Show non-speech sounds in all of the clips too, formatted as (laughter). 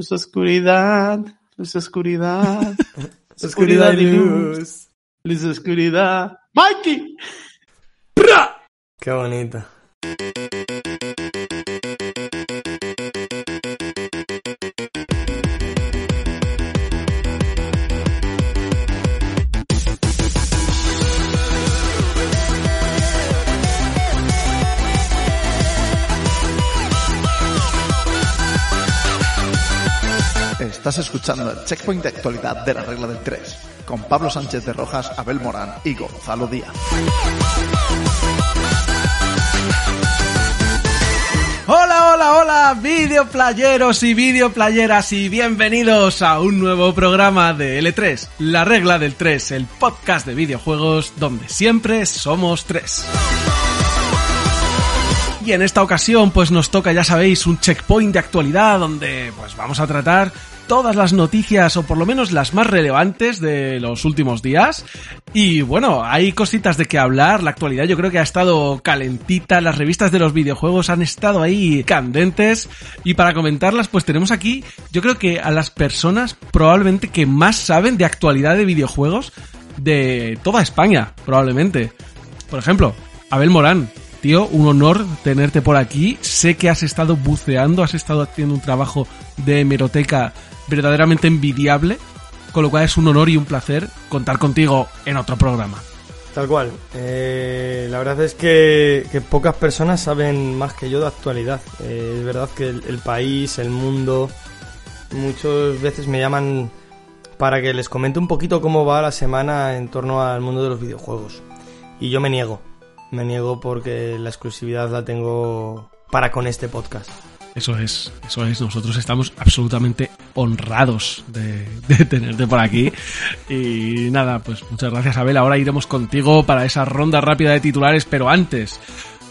Luz, oscuridad, luz, oscuridad. (laughs) Oscuridad y luz. Luz, oscuridad. ¡Mikey! Qué bonito. Estás escuchando el checkpoint de actualidad de la regla del 3, con Pablo Sánchez de Rojas, Abel Morán y Gonzalo Díaz. Hola, hola, hola, videoplayeros y videoplayeras y bienvenidos a un nuevo programa de L3, la regla del 3, el podcast de videojuegos donde siempre somos tres. Y en esta ocasión pues nos toca, ya sabéis, un checkpoint de actualidad donde pues vamos a tratar todas las noticias o por lo menos las más relevantes de los últimos días. Y bueno, hay cositas de que hablar, la actualidad yo creo que ha estado calentita, las revistas de los videojuegos han estado ahí candentes y para comentarlas pues tenemos aquí yo creo que a las personas probablemente que más saben de actualidad de videojuegos de toda España, probablemente. Por ejemplo, Abel Morán, Tío, un honor tenerte por aquí. Sé que has estado buceando, has estado haciendo un trabajo de hemeroteca verdaderamente envidiable, con lo cual es un honor y un placer contar contigo en otro programa. Tal cual. Eh, la verdad es que, pocas personas saben más que yo de actualidad. Eh, es verdad que el país, el mundo, muchas veces me llaman para que les comente un poquito cómo va la semana en torno al mundo de los videojuegos. Y yo me niego. Me niego porque la exclusividad la tengo para con este podcast. Eso es, eso es. Nosotros estamos absolutamente honrados de, tenerte por aquí. Y nada, pues muchas gracias, Abel. Ahora iremos contigo para esa ronda rápida de titulares, pero antes.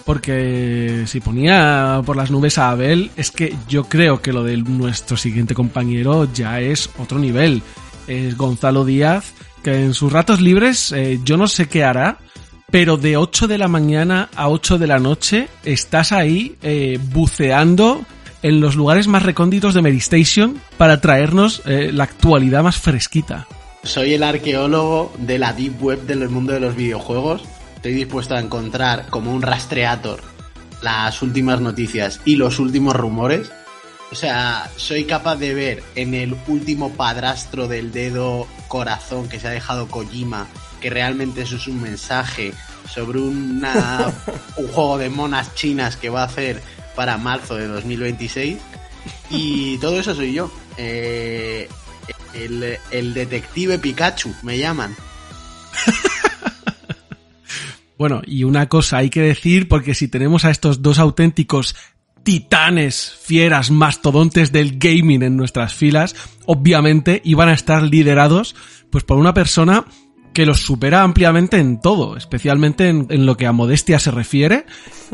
Porque si ponía por las nubes a Abel, es que yo creo que lo de nuestro siguiente compañero ya es otro nivel. Es Gonzalo Díaz, que en sus ratos libres eh, yo no sé qué hará, pero de 8 de la mañana a 8 de la noche estás ahí eh, buceando en los lugares más recónditos de Medistation para traernos eh, la actualidad más fresquita. Soy el arqueólogo de la deep web del mundo de los videojuegos. Estoy dispuesto a encontrar como un rastreator las últimas noticias y los últimos rumores. O sea, soy capaz de ver en el último padrastro del dedo corazón que se ha dejado Kojima que realmente eso es un mensaje sobre una, (laughs) un juego de monas chinas que va a hacer para marzo de 2026. Y todo eso soy yo. Eh, el, el detective Pikachu, me llaman. (laughs) Bueno, y una cosa hay que decir, porque si tenemos a estos dos auténticos titanes, fieras, mastodontes del gaming en nuestras filas, obviamente iban a estar liderados pues por una persona que los supera ampliamente en todo, especialmente en, en, lo que a modestia se refiere.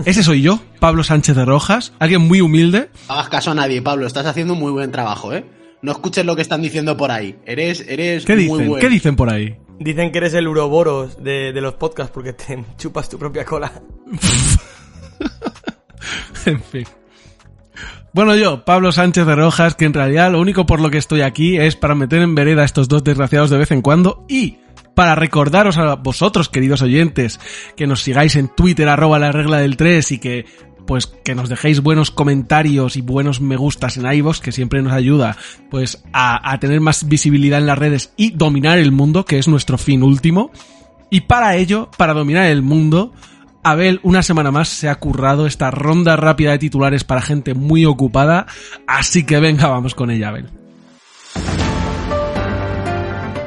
Ese soy yo, Pablo Sánchez de Rojas, alguien muy humilde. No hagas caso a nadie, Pablo, estás haciendo un muy buen trabajo, ¿eh? No escuches lo que están diciendo por ahí. Eres, eres ¿Qué muy dicen? bueno. ¿Qué dicen por ahí? Dicen que eres el uroboros de, de los podcasts porque te (laughs) chupas tu propia cola. (laughs) en fin. Bueno, yo, Pablo Sánchez de Rojas, que en realidad lo único por lo que estoy aquí es para meter en vereda a estos dos desgraciados de vez en cuando y para recordaros a vosotros, queridos oyentes, que nos sigáis en Twitter, arroba la regla del 3 y que pues que nos dejéis buenos comentarios y buenos me gustas en iVoox, que siempre nos ayuda pues a, a, tener más visibilidad en las redes y dominar el mundo, que es nuestro fin último. Y para ello, para dominar el mundo, Abel una semana más se ha currado esta ronda rápida de titulares para gente muy ocupada, así que venga, vamos con ella, Abel.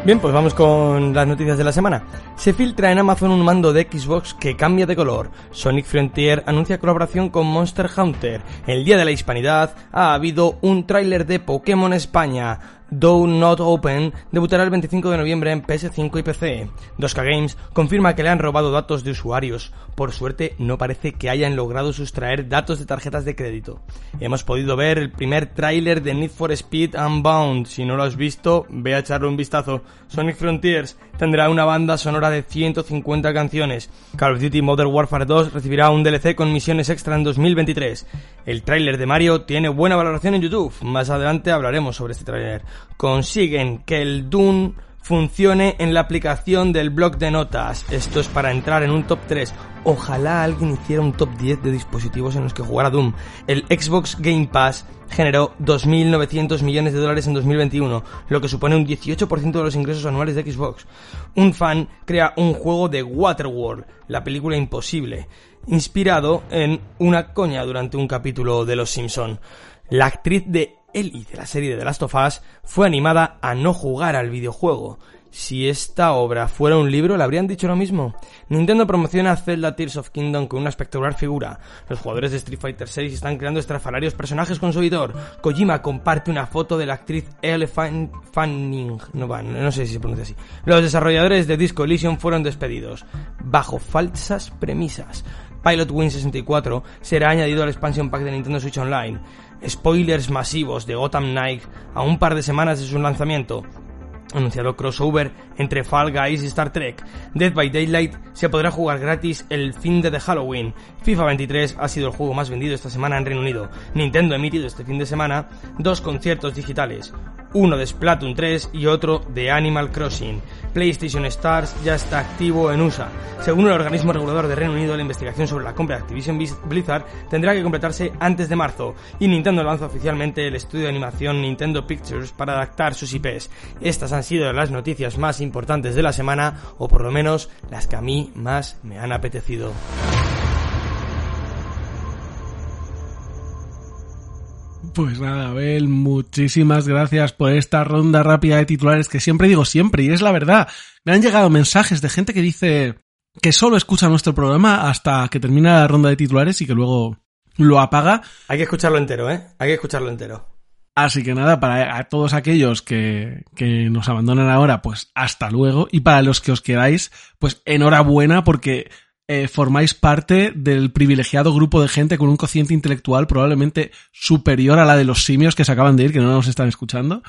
Bien, pues vamos con las noticias de la semana. Se filtra en Amazon un mando de Xbox que cambia de color. Sonic Frontier anuncia colaboración con Monster Hunter. El Día de la Hispanidad ha habido un tráiler de Pokémon España. Do Not Open debutará el 25 de noviembre en PS5 y PC. 2K Games confirma que le han robado datos de usuarios. Por suerte, no parece que hayan logrado sustraer datos de tarjetas de crédito. Hemos podido ver el primer tráiler de Need for Speed Unbound. Si no lo has visto, ve a echarle un vistazo. Sonic Frontiers tendrá una banda sonora de 150 canciones. Call of Duty Modern Warfare 2 recibirá un DLC con misiones extra en 2023. El tráiler de Mario tiene buena valoración en YouTube. Más adelante hablaremos sobre este tráiler consiguen que el Doom funcione en la aplicación del blog de notas. Esto es para entrar en un top 3. Ojalá alguien hiciera un top 10 de dispositivos en los que jugara Doom. El Xbox Game Pass generó 2.900 millones de dólares en 2021, lo que supone un 18% de los ingresos anuales de Xbox. Un fan crea un juego de Waterworld, la película imposible, inspirado en una coña durante un capítulo de Los Simpson. La actriz de Ellie de la serie de The Last of Us fue animada a no jugar al videojuego. Si esta obra fuera un libro, ¿le habrían dicho lo mismo? Nintendo promociona Zelda Tears of Kingdom con una espectacular figura. Los jugadores de Street Fighter VI están creando estrafalarios personajes con su editor. Kojima comparte una foto de la actriz Elle Fanning. No, no sé si se pronuncia así. Los desarrolladores de Disco Elysium fueron despedidos. Bajo falsas premisas. Pilot Win 64 será añadido al expansion pack de Nintendo Switch Online spoilers masivos de Gotham Knight a un par de semanas de su lanzamiento, anunciado crossover entre Fall Guys y Star Trek. Dead by Daylight se podrá jugar gratis el fin de Halloween. FIFA 23 ha sido el juego más vendido esta semana en Reino Unido. Nintendo ha emitido este fin de semana dos conciertos digitales uno de Splatoon 3 y otro de Animal Crossing. PlayStation Stars ya está activo en USA. Según el organismo regulador de Reino Unido, la investigación sobre la compra de Activision Blizzard tendrá que completarse antes de marzo y Nintendo lanza oficialmente el estudio de animación Nintendo Pictures para adaptar sus IPs. Estas han sido las noticias más importantes de la semana, o por lo menos las que a mí más me han apetecido. Pues nada, Abel, muchísimas gracias por esta ronda rápida de titulares que siempre digo siempre, y es la verdad. Me han llegado mensajes de gente que dice que solo escucha nuestro programa hasta que termina la ronda de titulares y que luego lo apaga. Hay que escucharlo entero, ¿eh? Hay que escucharlo entero. Así que nada, para todos aquellos que, que nos abandonan ahora, pues hasta luego. Y para los que os quedáis, pues enhorabuena porque eh, formáis parte del privilegiado grupo de gente con un cociente intelectual probablemente superior a la de los simios que se acaban de ir, que no nos están escuchando.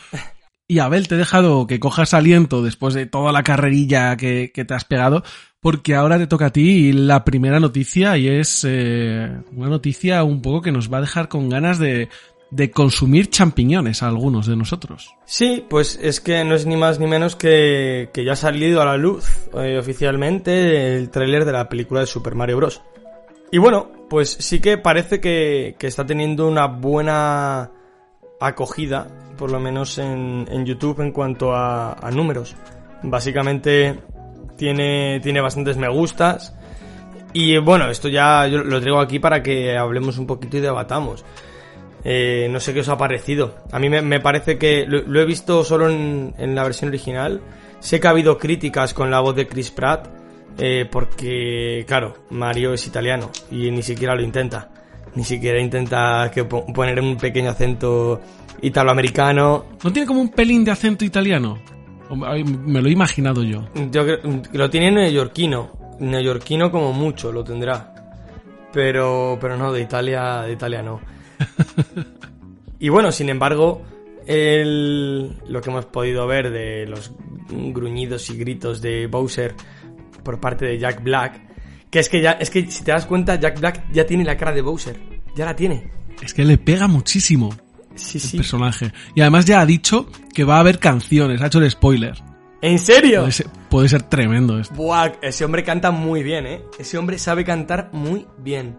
Y Abel, te he dejado que cojas aliento después de toda la carrerilla que, que te has pegado, porque ahora te toca a ti la primera noticia y es eh, una noticia un poco que nos va a dejar con ganas de, de consumir champiñones a algunos de nosotros. Sí, pues es que no es ni más ni menos que, que ya ha salido a la luz eh, oficialmente el tráiler de la película de Super Mario Bros. Y bueno, pues sí que parece que, que está teniendo una buena acogida, por lo menos en, en YouTube en cuanto a, a, números. Básicamente tiene, tiene bastantes me gustas. Y bueno, esto ya lo traigo aquí para que hablemos un poquito y debatamos. Eh, no sé qué os ha parecido. A mí me, parece que lo, he visto solo en, la versión original. Sé que ha habido críticas con la voz de Chris Pratt, eh, porque, claro, Mario es italiano y ni siquiera lo intenta. Ni siquiera intenta que poner un pequeño acento italoamericano. ¿No tiene como un pelín de acento italiano? Me lo he imaginado yo. Yo creo, lo tiene neoyorquino. Neoyorquino como mucho lo tendrá. Pero, pero no, de Italia, de Italia no. (laughs) y bueno, sin embargo, el, lo que hemos podido ver de los gruñidos y gritos de Bowser por parte de Jack Black, que es que ya, es que si te das cuenta, Jack Black ya tiene la cara de Bowser, ya la tiene. Es que le pega muchísimo sí, el personaje. Y además ya ha dicho que va a haber canciones, ha hecho el spoiler. ¿En serio? Puede ser, tremendo esto. Buah, ese hombre canta muy bien, ¿eh? Ese hombre sabe cantar muy bien.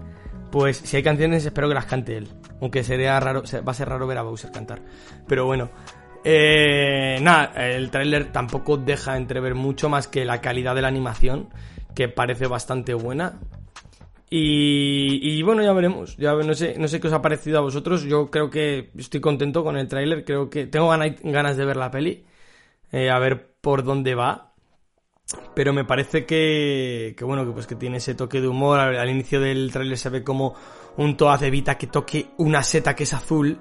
Pues si hay canciones espero que las cante él. Aunque sería raro, va a ser raro ver a Bowser cantar. Pero bueno. Eh, nada, el tráiler tampoco deja entrever mucho más que la calidad de la animación, que parece bastante buena. Y, bueno, ya veremos. Ya no sé, no sé qué os ha parecido a vosotros. Yo creo que estoy contento con el tráiler. Creo que tengo ganas de ver la peli. Eh, a ver por dónde va pero me parece que, que, bueno, que pues que tiene ese toque de humor. Al, inicio del tráiler se ve como un Toad evita que toque una seta que es azul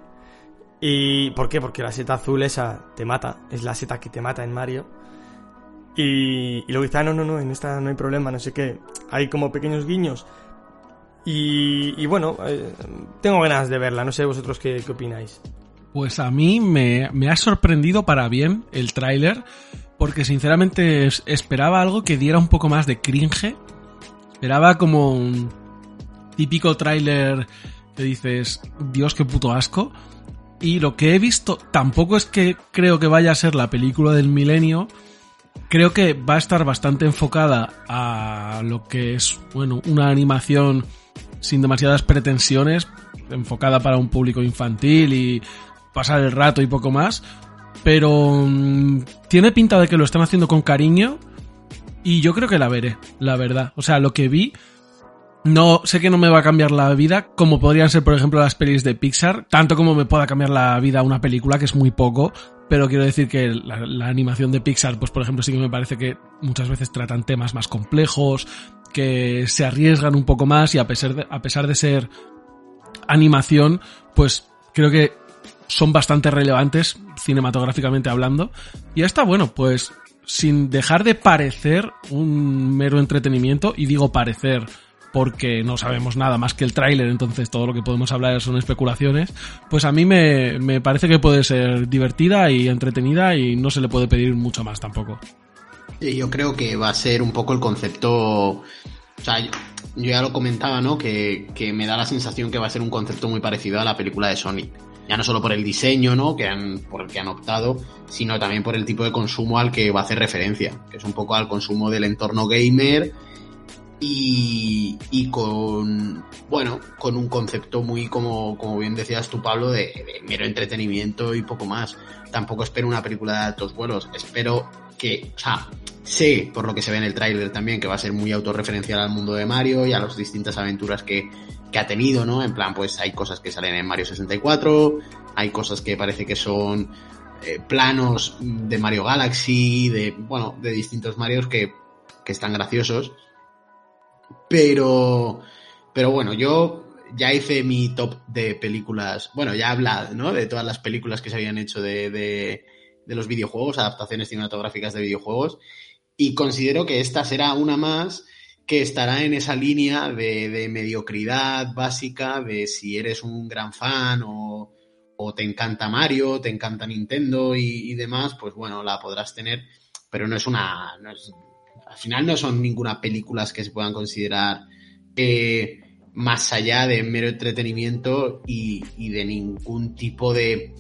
¿Y por qué? Porque la seta azul esa te mata, es la seta que te mata en Mario. Y, y luego dice, ah, no, no, no, en esta no hay problema, no sé qué. Hay como pequeños guiños. Y, y bueno, eh, tengo ganas de verla, no sé vosotros qué, opináis. Pues a mí me, me ha sorprendido para bien el tráiler, porque sinceramente es- esperaba algo que diera un poco más de cringe. Esperaba como un típico tráiler que dices, Dios, qué puto asco. Y lo que he visto tampoco es que creo que vaya a ser la película del milenio. Creo que va a estar bastante enfocada a lo que es, bueno, una animación sin demasiadas pretensiones, enfocada para un público infantil y pasar el rato y poco más. Pero mm, tiene pinta de que lo están haciendo con cariño y yo creo que la veré, la verdad. O sea, lo que vi, no sé que no me va a cambiar la vida, como podrían ser, por ejemplo, las pelis de Pixar, tanto como me pueda cambiar la vida una película, que es muy poco, pero quiero decir que la, animación de Pixar, pues por ejemplo, sí que me parece que muchas veces tratan temas más complejos, que se arriesgan un poco más y a pesar de, a pesar de ser animación, pues creo que son bastante relevantes cinematográficamente hablando. Y esta, bueno, pues sin dejar de parecer un mero entretenimiento, y digo parecer porque no sabemos nada más que el tráiler, entonces todo lo que podemos hablar son especulaciones, pues a mí me, me parece que puede ser divertida y entretenida y no se le puede pedir mucho más tampoco. Yo creo que va a ser un poco el concepto. O sea, yo, yo ya lo comentaba, ¿no? Que, que me da la sensación que va a ser un concepto muy parecido a la película de Sonic. Ya no solo por el diseño, ¿no? Que han, por el que han optado, sino también por el tipo de consumo al que va a hacer referencia, que es un poco al consumo del entorno gamer y, y con, bueno, con un concepto muy, como, como bien decías tú, Pablo, de, mero entretenimiento y poco más. Tampoco espero una película de altos vuelos, espero que, o sea, sé, por lo que se ve en el tráiler también, que va a ser muy autorreferencial al mundo de Mario y a las distintas aventuras que, que ha tenido, ¿no? En plan, pues hay cosas que salen en Mario 64, hay cosas que parece que son eh, planos de Mario Galaxy, de, bueno, de distintos Marios que, que están graciosos. Pero, pero bueno, yo ya hice mi top de películas, bueno, ya habla, ¿no? De todas las películas que se habían hecho de, de, de los videojuegos, adaptaciones cinematográficas de videojuegos, y considero que esta será una más que estará en esa línea de, de mediocridad básica, de si eres un gran fan o, o te encanta Mario, te encanta Nintendo y, y, demás, pues bueno, la podrás tener, pero no es una... No es, al final no son ninguna películas que se puedan considerar eh, más allá de mero entretenimiento y, y, de ningún tipo de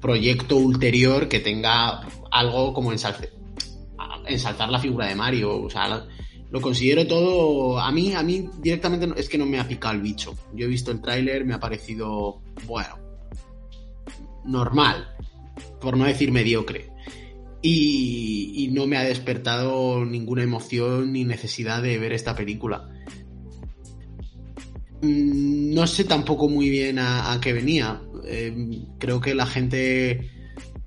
proyecto ulterior que tenga algo como ensalce, ensaltar la figura de Mario. O sea, lo considero todo. A mí, a mí directamente es que no me ha picado el bicho. Yo he visto el tráiler, me ha parecido, bueno, normal, por no decir mediocre. Y, y, no me ha despertado ninguna emoción ni necesidad de ver esta película. No sé tampoco muy bien a, qué venía. Eh, creo que la gente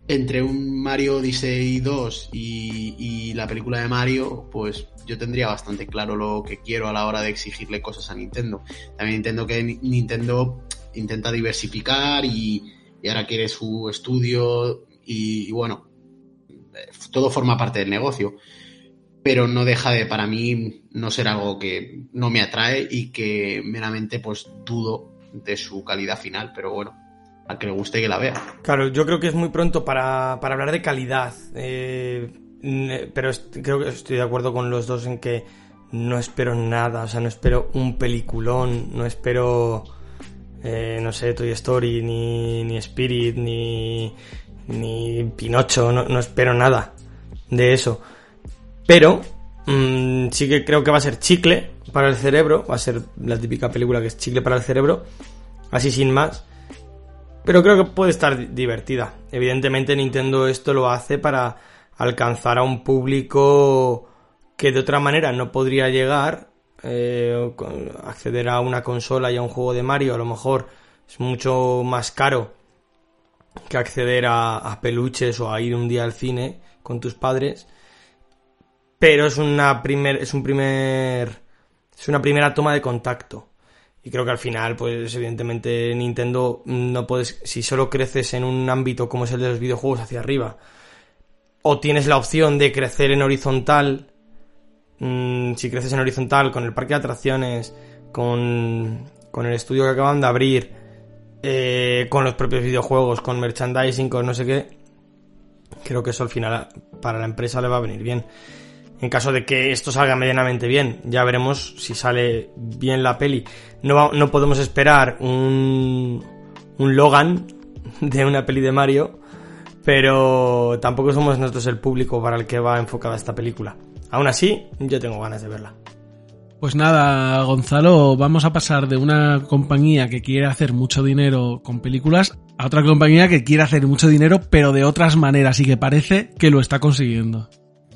entre un Mario Odyssey 2 y, la película de Mario, pues yo tendría bastante claro lo que quiero a la hora de exigirle cosas a Nintendo. También entiendo que Nintendo intenta diversificar y, y ahora quiere su estudio y bueno, todo forma parte del negocio. Pero no deja de, para mí, no ser algo que no me atrae y que meramente pues dudo de su calidad final. Pero bueno, al que le guste que la vea. Claro, yo creo que es muy pronto para, para hablar de calidad. Eh, pero creo que estoy de acuerdo con los dos en que no espero nada. O sea, no espero un peliculón, no espero, eh, no sé, Toy Story, ni, ni Spirit, ni, ni Pinocho. No, no espero nada de eso. Pero mmm, sí que creo que va a ser chicle para el cerebro. Va a ser la típica película que es chicle para el cerebro. Así sin más. Pero creo que puede estar divertida. Evidentemente Nintendo esto lo hace para alcanzar a un público que de otra manera no podría llegar. Eh, acceder a una consola y a un juego de Mario a lo mejor es mucho más caro que acceder a, peluches o a ir un día al cine con tus padres. Pero es una primer, es un primer, es una primera toma de contacto. Y creo que al final, pues evidentemente Nintendo no puedes, si solo creces en un ámbito como es el de los videojuegos hacia arriba, o tienes la opción de crecer en horizontal, mm, si creces en horizontal con el parque de atracciones, con, con el estudio que acaban de abrir, eh, con los propios videojuegos, con merchandising, con no sé qué, creo que eso al final para la empresa le va a venir bien. En caso de que esto salga medianamente bien, ya veremos si sale bien la peli. No, no podemos esperar un, un Logan (laughs) de una peli de Mario, pero tampoco somos nosotros el público para el que va enfocada esta película. Aún así, yo tengo ganas de verla. Pues nada, Gonzalo, vamos a pasar de una compañía que quiere hacer mucho dinero con películas a otra compañía que quiere hacer mucho dinero, pero de otras maneras y que parece que lo está consiguiendo.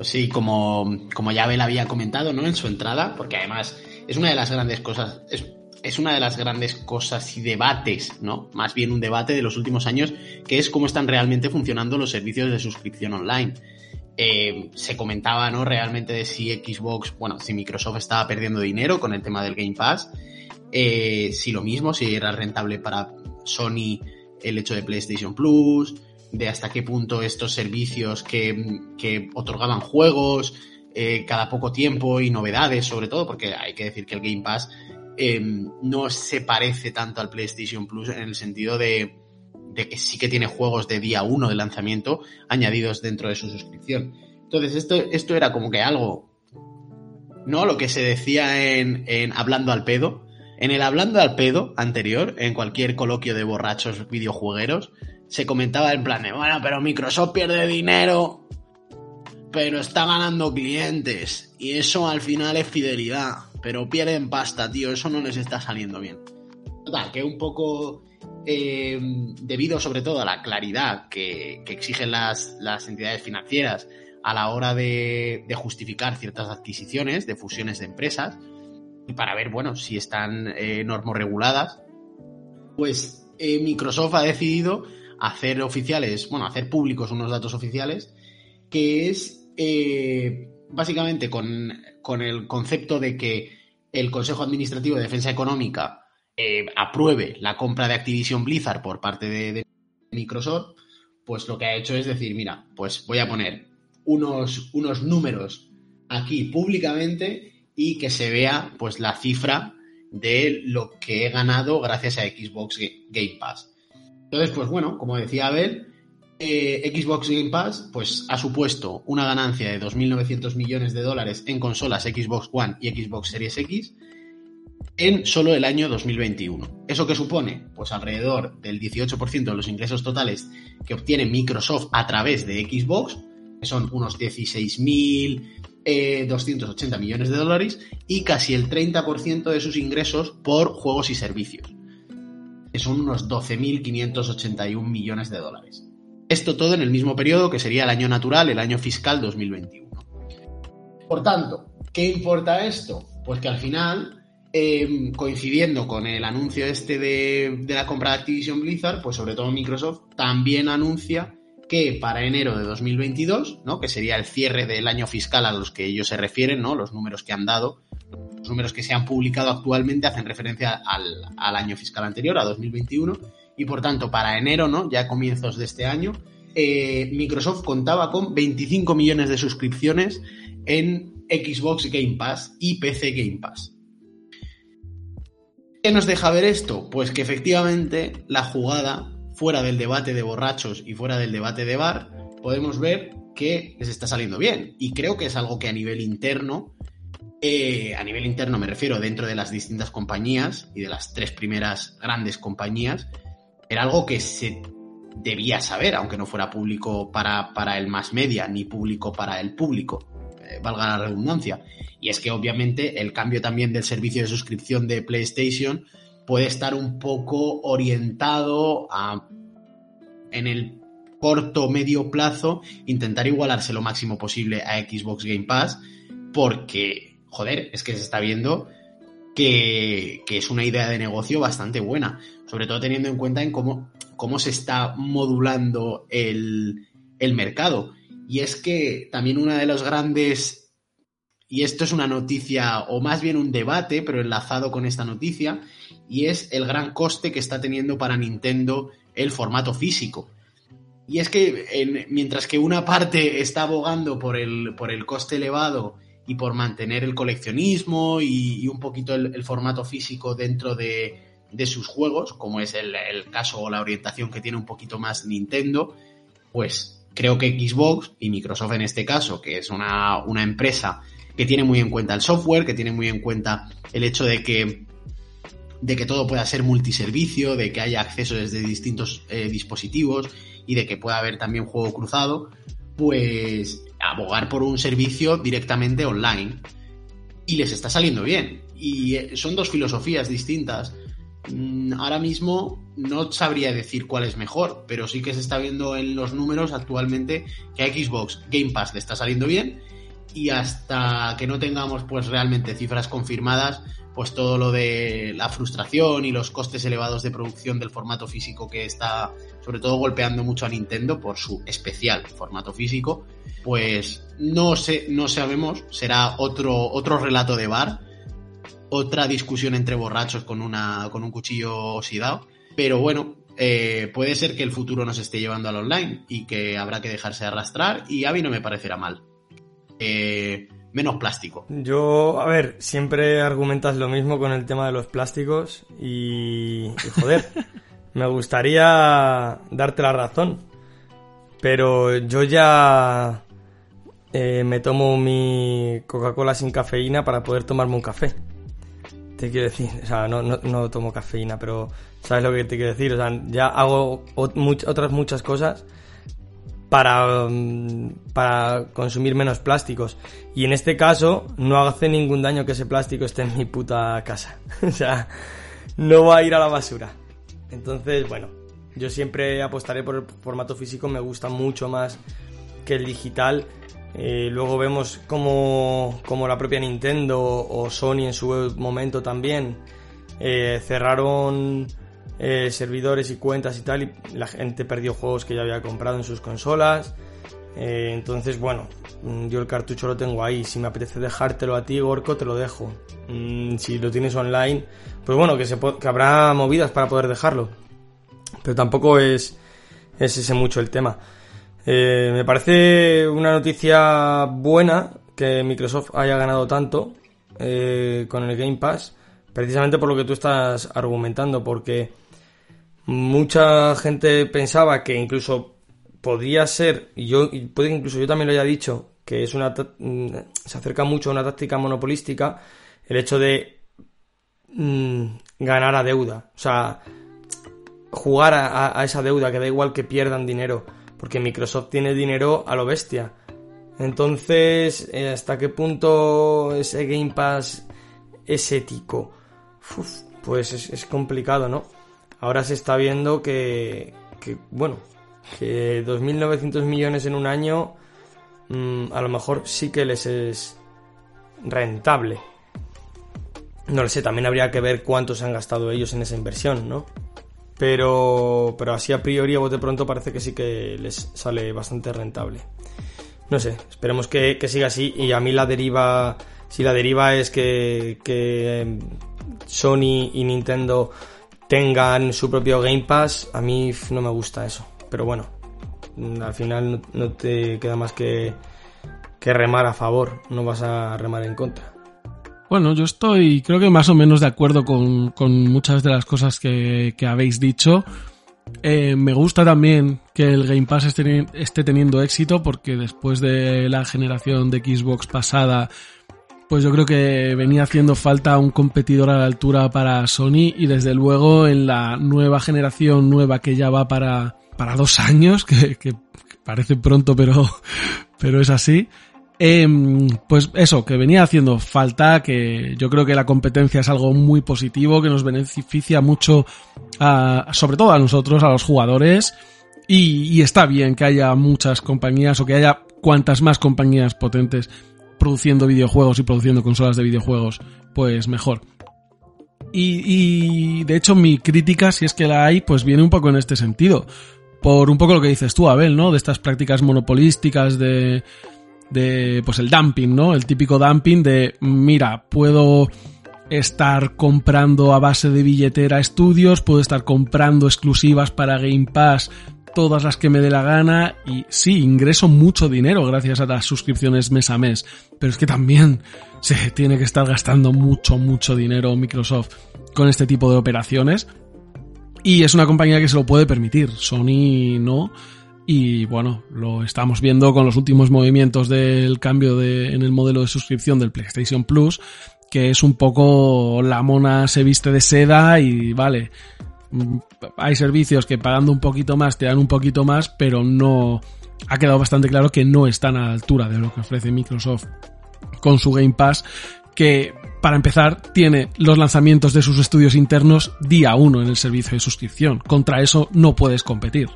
Sí, como, como ya había comentado, ¿no? En su entrada, porque además es una de las grandes cosas, es, es una de las grandes cosas y debates, ¿no? Más bien un debate de los últimos años, que es cómo están realmente funcionando los servicios de suscripción online. Eh, se comentaba, ¿no? Realmente de si Xbox, bueno, si Microsoft estaba perdiendo dinero con el tema del Game Pass, eh, si lo mismo, si era rentable para Sony el hecho de PlayStation Plus, de hasta qué punto estos servicios que, otorgaban juegos eh, cada poco tiempo y novedades, sobre todo, porque hay que decir que el Game Pass no se parece tanto al PlayStation Plus en el sentido de, de que sí que tiene juegos de día 1 de lanzamiento añadidos dentro de su suscripción. Entonces, esto, esto era como que algo, ¿no? Lo que se decía en, en Hablando al pedo. En el Hablando al pedo anterior, en cualquier coloquio de borrachos videojuegueros, se comentaba en plan de, bueno, pero Microsoft pierde dinero, pero está ganando clientes. Y eso al final es fidelidad. Pero pierden pasta, tío. Eso no les está saliendo bien. Total, que un poco eh, debido sobre todo a la claridad que, exigen las, entidades financieras a la hora de, justificar ciertas adquisiciones, de fusiones de empresas, y para ver, bueno, si están eh, normorreguladas, pues eh, Microsoft ha decidido hacer oficiales, bueno, hacer públicos unos datos oficiales, que es eh, básicamente con, con el concepto de que el Consejo Administrativo de Defensa Económica eh, apruebe la compra de Activision Blizzard por parte de, Microsoft, pues lo que ha hecho es decir, mira, pues voy a poner unos, unos números aquí públicamente y que se vea pues la cifra de lo que he ganado gracias a Xbox Game Pass. Entonces, pues bueno, como decía Abel, eh, Xbox Game Pass pues ha supuesto una ganancia de 2.900 millones de dólares en consolas Xbox One y Xbox Series X en solo el año 2021. ¿Eso qué supone? Pues alrededor del 18% de los ingresos totales que obtiene Microsoft a través de Xbox, que son unos 16.280 eh, millones de dólares, y casi el 30% de sus ingresos por juegos y servicios, que son unos 12.581 millones de dólares. Esto todo en el mismo periodo que sería el año natural, el año fiscal 2021. Por tanto, ¿qué importa esto? Pues que al final Em, coincidiendo con el anuncio este de, la compra de Activision Blizzard, pues sobre todo Microsoft también anuncia que para enero de 2022, ¿no? que sería el cierre del año fiscal a los que ellos se refieren, ¿no? los números que han dado, los números que se han publicado actualmente hacen referencia al, año fiscal anterior, a 2021, y por tanto para enero, ¿no? ya comienzos de este año, eh, Microsoft contaba con 25 millones de suscripciones en Xbox Game Pass y PC Game Pass. ¿Qué nos deja ver esto? Pues que efectivamente la jugada, fuera del debate de borrachos y fuera del debate de bar, podemos ver que les está saliendo bien. Y creo que es algo que a nivel interno, eh, a nivel interno me refiero dentro de las distintas compañías y de las tres primeras grandes compañías, era algo que se debía saber, aunque no fuera público para, para el más media ni público para el público. Eh, valga la redundancia. Y es que obviamente el cambio también del servicio de suscripción de PlayStation puede estar un poco orientado a, en el corto medio plazo, intentar igualarse lo máximo posible a Xbox Game Pass, porque, joder, es que se está viendo que, es una idea de negocio bastante buena, sobre todo teniendo en cuenta en cómo, cómo se está modulando el, el mercado. Y es que también una de los grandes y esto es una noticia, o más bien un debate, pero enlazado con esta noticia, y es el gran coste que está teniendo para Nintendo el formato físico. Y es que mientras que una parte está abogando por el, por el coste elevado y por mantener el coleccionismo y, un poquito el, formato físico dentro de, sus juegos, como es el, el, caso o la orientación que tiene un poquito más Nintendo, pues creo que Xbox y Microsoft en este caso, que es una, una empresa que tiene muy en cuenta el software, que tiene muy en cuenta el hecho de que de que todo pueda ser multiservicio, de que haya acceso desde distintos eh, dispositivos y de que pueda haber también juego cruzado, pues abogar por un servicio directamente online. Y les está saliendo bien. Y eh, son dos filosofías distintas. Mm, ahora mismo no sabría decir cuál es mejor, pero sí que se está viendo en los números actualmente que a Xbox Game Pass le está saliendo bien y hasta que no tengamos pues realmente cifras confirmadas, pues todo lo de la frustración y los costes elevados de producción del formato físico que está sobre todo golpeando mucho a Nintendo por su especial formato físico, pues no sé, no sabemos, será otro otro relato de bar, otra discusión entre borrachos con una con un cuchillo oxidado, pero bueno, eh, puede ser que el futuro nos esté llevando al online y que habrá que dejarse arrastrar y a mí no me parecerá mal. Eh, menos plástico. Yo, a ver, siempre argumentas lo mismo con el tema de los plásticos y, joder, (laughs) me gustaría darte la razón, pero yo ya eh, me tomo mi Coca-Cola sin cafeína para poder tomarme un café. Te quiero decir, o sea, no, no, tomo cafeína, pero ¿sabes lo que te quiero decir? O sea, ya hago otras muchas cosas para, mm, para consumir menos plásticos. Y en este caso, no hace ningún daño que ese plástico esté en mi puta casa. (laughs) o sea, no va a ir a la basura. Entonces, bueno, yo siempre apostaré por el formato físico, me gusta mucho más que el digital. Eh, luego vemos como, como, la propia Nintendo o Sony en su momento también eh, cerraron eh, servidores y cuentas y tal, y la gente perdió juegos que ya había comprado en sus consolas. Entonces, bueno, mm, yo el cartucho lo tengo ahí. Si me apetece dejártelo a ti, Gorko, te lo dejo. Mm, si lo tienes online, pues bueno, que, se que habrá movidas para poder dejarlo. Pero tampoco es, es ese mucho el tema. Eh, me parece una noticia buena que Microsoft haya ganado tanto con el Game Pass, precisamente por lo que tú estás argumentando, porque mucha gente pensaba que incluso podría ser, y yo puede que incluso yo también lo haya dicho, que es una mm, se acerca mucho a una táctica monopolística el hecho de mm, ganar a deuda, o sea, jugar a, esa deuda, que da igual que pierdan dinero, porque Microsoft tiene dinero a lo bestia. Entonces, eh, ¿hasta qué punto ese Game Pass es ético? pues es complicado, ¿no? ahora se está viendo que, bueno, que 2.900 millones en un año mm, a lo mejor sí que les es rentable. No lo sé, también habría que ver cuántos han gastado ellos en esa inversión, ¿no? Pero, pero así a priori a bote pronto parece que sí que les sale bastante rentable. No sé, esperemos que, que siga así y a mí la deriva, si la deriva es que, que em, Sony y Nintendo tengan su propio Game Pass, a mí no me gusta eso. Pero bueno, mm, al final no te queda más que, que remar a favor, no vas a remar en contra. Bueno, yo estoy creo que más o menos de acuerdo con, muchas de las cosas que, habéis dicho. Eh, me gusta también que el Game Pass esté, teniendo éxito porque después de la generación de Xbox pasada pues yo creo que venía haciendo falta un competidor a la altura para Sony y desde luego en la nueva generación nueva que ya va para, para dos años, que, parece pronto pero, pero es así, em, pues eso, que venía haciendo falta, que yo creo que la competencia es algo muy positivo, que nos beneficia mucho, a, sobre todo a nosotros, a los jugadores, y, y está bien que haya muchas compañías o que haya cuantas más compañías potentes produciendo videojuegos y produciendo consolas de videojuegos, pues mejor. Y, de hecho mi crítica, si es que la hay, pues viene un poco en este sentido. Por un poco lo que dices tú, Abel, ¿no? De estas prácticas monopolísticas de, de pues el dumping, ¿no? El típico dumping de mira, puedo estar comprando a base de billetera estudios, puedo estar comprando exclusivas para Game Pass, todas las que me dé la gana y sí, ingreso mucho dinero gracias a las suscripciones mes a mes, pero es que también (laughs) se tiene que estar gastando mucho, mucho dinero Microsoft con este tipo de operaciones y es una compañía que se lo puede permitir, Sony no. Y bueno, lo estamos viendo con los últimos movimientos del cambio de, en el modelo de suscripción del PlayStation Plus, que es un poco la mona se viste de seda y vale, mm, hay servicios que pagando un poquito más te dan un poquito más, pero no ha quedado bastante claro que no están a la altura de lo que ofrece Microsoft con su Game Pass, que para empezar tiene los lanzamientos de sus estudios internos día uno en el servicio de suscripción. Contra eso no puedes competir.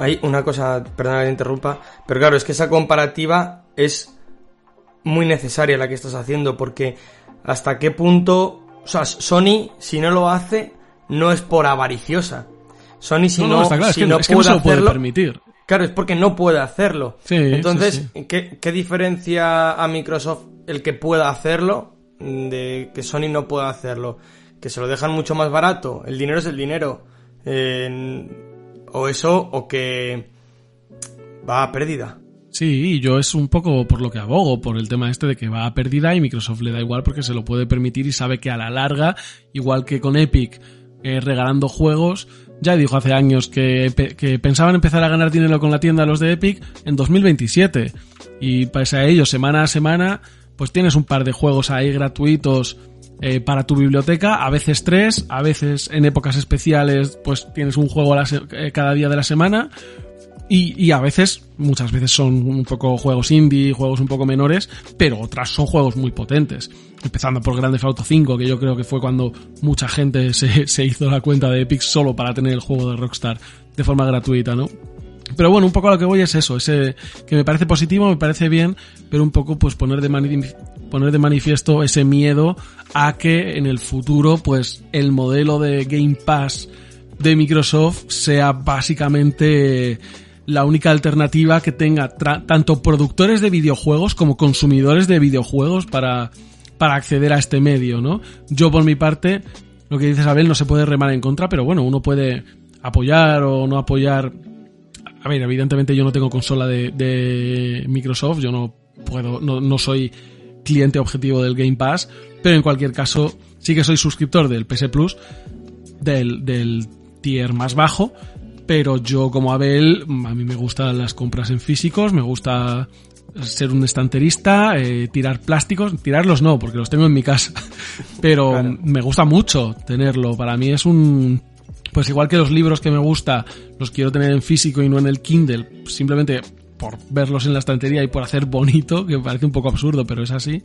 Hay una cosa, perdona que te interrumpa, pero claro, es que esa comparativa es muy necesaria la que estás haciendo porque hasta qué punto, o sea, Sony si no lo hace no es por avariciosa. Sony si no, si no, puede se lo puede permitir. Claro, es porque no puede hacerlo. Entonces, ¿qué, ¿qué, diferencia a Microsoft el que pueda hacerlo de que Sony no pueda hacerlo? Que se lo dejan mucho más barato. El dinero es el dinero. O eso, o que va a pérdida. Sí, yo es un poco por lo que abogo, por el tema este de que va a pérdida y Microsoft le da igual porque se lo puede permitir y sabe que a la larga, igual que con Epic eh, regalando juegos, ya dijo hace años que, que, pensaban empezar a ganar dinero con la tienda los de Epic en 2027. Y pese a ello, semana a semana, pues tienes un par de juegos ahí gratuitos eh, para tu biblioteca, a veces tres, a veces en épocas especiales, pues tienes un juego eh, cada día de la semana y, a veces, muchas veces son un poco juegos indie, juegos un poco menores, pero otras son juegos muy potentes. Empezando por Grande Auto 5, que yo creo que fue cuando mucha gente se, (laughs) se hizo la cuenta de Epic solo para tener el juego de Rockstar de forma gratuita, ¿no? Pero bueno, un poco a lo que voy es eso, ese que me parece positivo, me parece bien, pero un poco pues poner de, poner de manifiesto ese miedo a que en el futuro pues el modelo de Game Pass de Microsoft sea básicamente la única alternativa que tenga tanto productores de videojuegos como consumidores de videojuegos para, para acceder a este medio, ¿no? Yo por mi parte, lo que dice Abel no se puede remar en contra, pero bueno, uno puede apoyar o no apoyar. A ver, evidentemente yo no tengo consola de, de Microsoft, yo no puedo, no, no soy cliente objetivo del Game Pass, pero en cualquier caso sí que soy suscriptor del PS Plus, del, del tier más bajo, pero yo como Abel, a mí me gustan las compras en físicos, me gusta ser un estanterista, eh, tirar plásticos, tirarlos no, porque los tengo en mi casa, (laughs) pero me gusta mucho tenerlo, para mí es un... Pues igual que los libros que me gusta, los quiero tener en físico y no en el Kindle, simplemente por verlos en la estantería y por hacer bonito, que parece un poco absurdo, pero es así,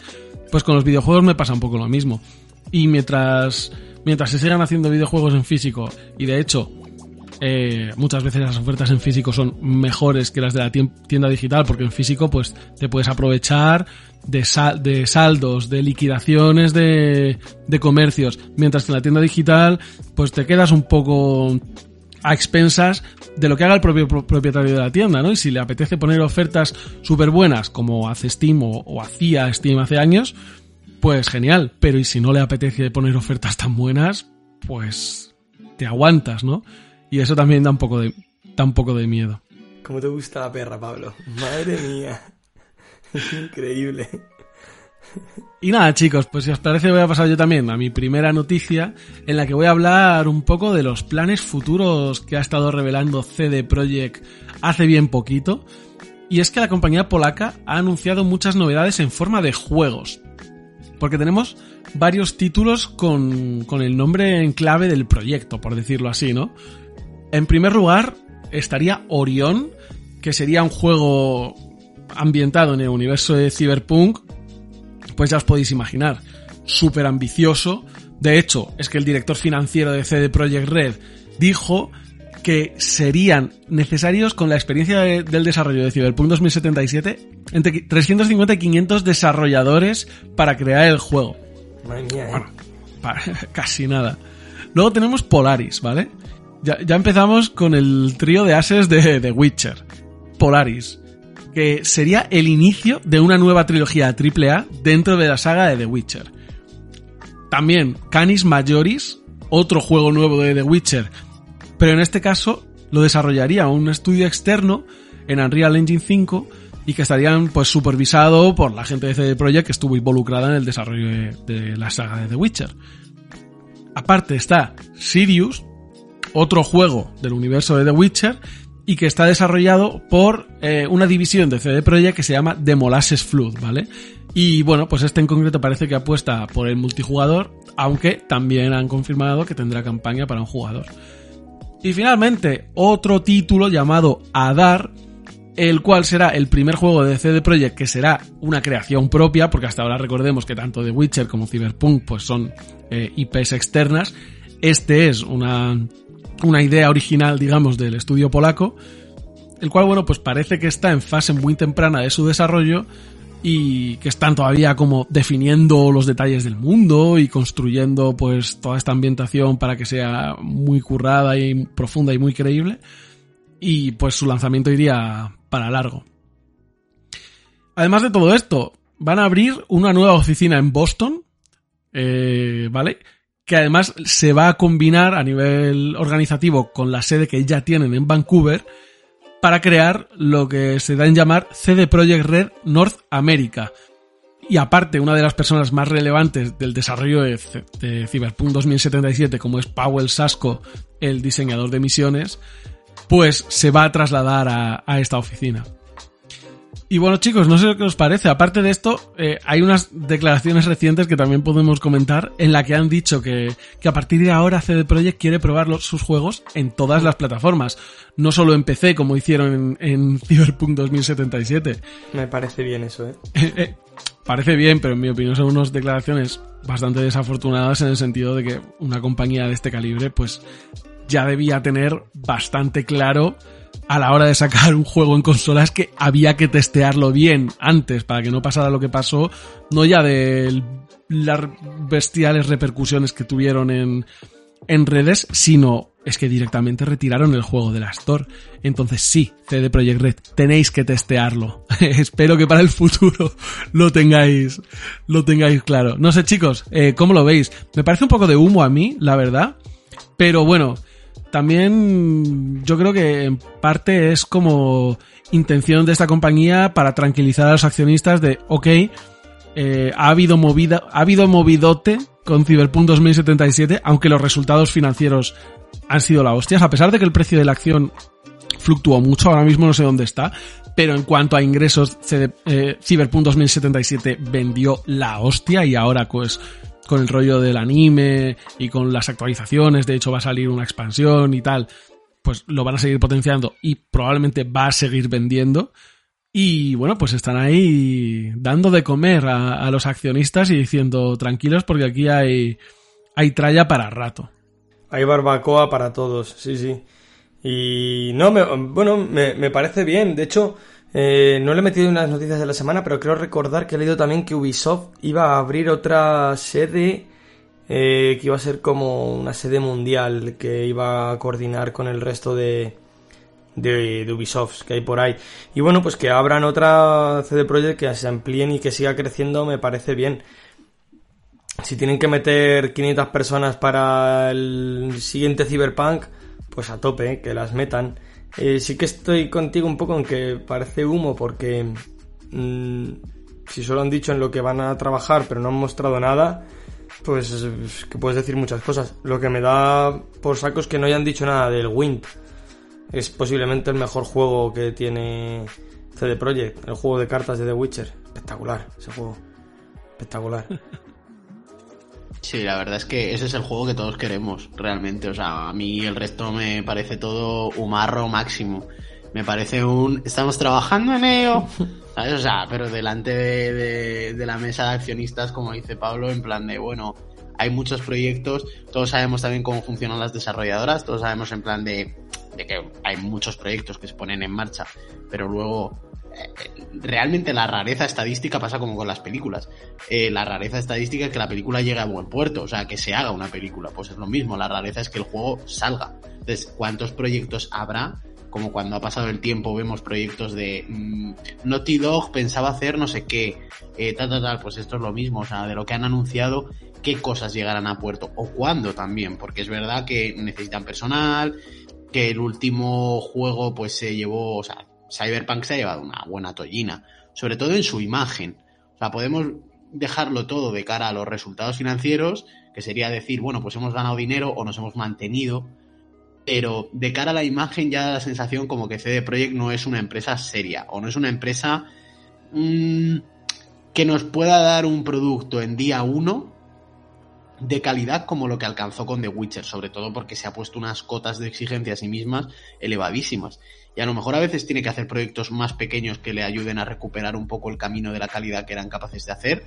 pues con los videojuegos me pasa un poco lo mismo. Y mientras, mientras se sigan haciendo videojuegos en físico, y de hecho, eh, muchas veces las ofertas en físico son mejores que las de la tienda digital porque en físico pues te puedes aprovechar de, de saldos, de liquidaciones de, de comercios, mientras que en la tienda digital pues te quedas un poco a expensas de lo que haga el propio propietario de la tienda, ¿no? Y si le apetece poner ofertas súper buenas, como hace Steam o, hacía Steam hace años, pues genial. Pero y si no le apetece poner ofertas tan buenas, pues te aguantas, ¿no? Y eso también da un poco de, poco de miedo. ¿Cómo te gusta la perra, Pablo? Madre mía. (laughs) Es increíble. Y nada, chicos, pues si os parece voy a pasar yo también a mi primera noticia en la que voy a hablar un poco de los planes futuros que ha estado revelando CD Projekt hace bien poquito. Y es que la compañía polaca ha anunciado muchas novedades en forma de juegos. Porque tenemos varios títulos con, con el nombre en clave del proyecto, por decirlo así, ¿no? En primer lugar, estaría Orion, que sería un juego ambientado en el universo de Cyberpunk, pues ya os podéis imaginar, súper ambicioso. De hecho, es que el director financiero de CD Projekt Red dijo que serían necesarios con la experiencia del desarrollo de Cyberpunk 2077 entre 350 y 500 desarrolladores para crear el juego. Mía, ¿eh? Bueno, (laughs) casi nada. Luego tenemos Polaris, ¿vale? Ya, empezamos con el trío de ases de The Witcher. Polaris. Que sería el inicio de una nueva trilogía AAA dentro de la saga de The Witcher. También Canis Majoris, otro juego nuevo de The Witcher, pero en este caso lo desarrollaría un estudio externo en Unreal Engine 5 y que estarían pues supervisado por la gente de CD Projekt que estuvo involucrada en el desarrollo de, de la saga de The Witcher. Aparte está Sirius, otro juego del universo de The Witcher y que está desarrollado por eh, una división de CD Projekt que se llama The Molasses Flood, ¿vale? Y bueno, pues este en concreto parece que apuesta por el multijugador, aunque también han confirmado que tendrá campaña para un jugador. Y finalmente, otro título llamado Adar, el cual será el primer juego de CD Projekt que será una creación propia, porque hasta ahora recordemos que tanto The Witcher como Cyberpunk pues son eh, IPs externas. Este es una, una idea original, digamos, del estudio polaco, el cual, bueno, pues parece que está en fase muy temprana de su desarrollo y que están todavía como definiendo los detalles del mundo y construyendo pues toda esta ambientación para que sea muy currada y profunda y muy creíble y pues su lanzamiento iría para largo. Además de todo esto, van a abrir una nueva oficina en Boston, eh, ¿vale? Que además se va a combinar a nivel organizativo con la sede que ya tienen en Vancouver para crear lo que se da en llamar CD Projekt Red North America. Y aparte, una de las personas más relevantes del desarrollo de, de Cyberpunk 2077, como es Powell Sasco, el diseñador de misiones, pues se va a trasladar a, a esta oficina. Y bueno chicos, no sé qué os parece. Aparte de esto, eh, hay unas declaraciones recientes que también podemos comentar en la que han dicho que, que a partir de ahora CD Projekt quiere probar los, sus juegos en todas las plataformas. No solo en PC como hicieron en, en (laughs) Cyberpunk 2077. Me parece bien eso, ¿eh? (laughs) Eh, eh, parece bien, pero en mi opinión son unas declaraciones bastante desafortunadas en el sentido de que una compañía de este calibre pues ya debía tener bastante claro a la hora de sacar un juego en consolas que había que testearlo bien antes para que no pasara lo que pasó, no ya de las bestiales repercusiones que tuvieron en, en redes, sino es que directamente retiraron el juego de la Store. Entonces sí, CD Projekt Red, tenéis que testearlo. (laughs) Espero que para el futuro lo tengáis, lo tengáis claro. No sé chicos, eh, ¿cómo lo veis? Me parece un poco de humo a mí, la verdad. Pero bueno, también yo creo que en parte es como intención de esta compañía para tranquilizar a los accionistas de, ok, eh, ha habido movida, ha habido movidote con Cyberpunk 2077, aunque los resultados financieros han sido la hostia, a pesar de que el precio de la acción fluctuó mucho, ahora mismo no sé dónde está, pero en cuanto a ingresos, eh, Cyberpunk 2077 vendió la hostia y ahora pues con el rollo del anime y con las actualizaciones, de hecho va a salir una expansión y tal, pues lo van a seguir potenciando y probablemente va a seguir vendiendo. Y bueno, pues están ahí dando de comer a, los accionistas y diciendo tranquilos porque aquí hay, hay tralla para rato. Hay barbacoa para todos, sí, sí. Y no, me, bueno, me, me parece bien. De hecho, eh, no le he metido en las noticias de la semana, pero creo recordar que he leído también que Ubisoft iba a abrir otra sede eh, que iba a ser como una sede mundial que iba a coordinar con el resto de, de, de, Ubisoft que hay por ahí. Y bueno, pues que abran otra CD Projekt que se amplíen y que siga creciendo me parece bien. Si tienen que meter 500 personas para el siguiente Cyberpunk, pues a tope, ¿eh? que las metan. Eh, sí que estoy contigo un poco en que parece humo porque mmm, si solo han dicho en lo que van a trabajar pero no han mostrado nada, pues es que puedes decir muchas cosas. Lo que me da por saco es que no hayan dicho nada del Wind. Es posiblemente el mejor juego que tiene CD Projekt, el juego de cartas de The Witcher. Espectacular ese juego. Espectacular. (laughs) Sí, la verdad es que ese es el juego que todos queremos, realmente. O sea, a mí el resto me parece todo humarro máximo. Me parece un... Estamos trabajando en ello. ¿Sabes? O sea, pero delante de, de, de la mesa de accionistas, como dice Pablo, en plan de, bueno, hay muchos proyectos, todos sabemos también cómo funcionan las desarrolladoras, todos sabemos en plan de, de que hay muchos proyectos que se ponen en marcha, pero luego realmente la rareza estadística pasa como con las películas. Eh, la rareza estadística es que la película llegue a buen puerto, o sea, que se haga una película, pues es lo mismo. La rareza es que el juego salga. Entonces, ¿cuántos proyectos habrá como cuando ha pasado el tiempo vemos proyectos de mm, Naughty Dog pensaba hacer no sé qué, eh, tal, tal, tal, pues esto es lo mismo, o sea, de lo que han anunciado, qué cosas llegarán a puerto o cuándo también, porque es verdad que necesitan personal, que el último juego pues se llevó, o sea, Cyberpunk se ha llevado una buena tollina, sobre todo en su imagen. O sea, podemos dejarlo todo de cara a los resultados financieros, que sería decir, bueno, pues hemos ganado dinero o nos hemos mantenido, pero de cara a la imagen ya da la sensación como que CD Projekt no es una empresa seria o no es una empresa mmm, que nos pueda dar un producto en día uno de calidad como lo que alcanzó con The Witcher, sobre todo porque se ha puesto unas cotas de exigencia a sí mismas elevadísimas. Y a lo mejor a veces tiene que hacer proyectos más pequeños que le ayuden a recuperar un poco el camino de la calidad que eran capaces de hacer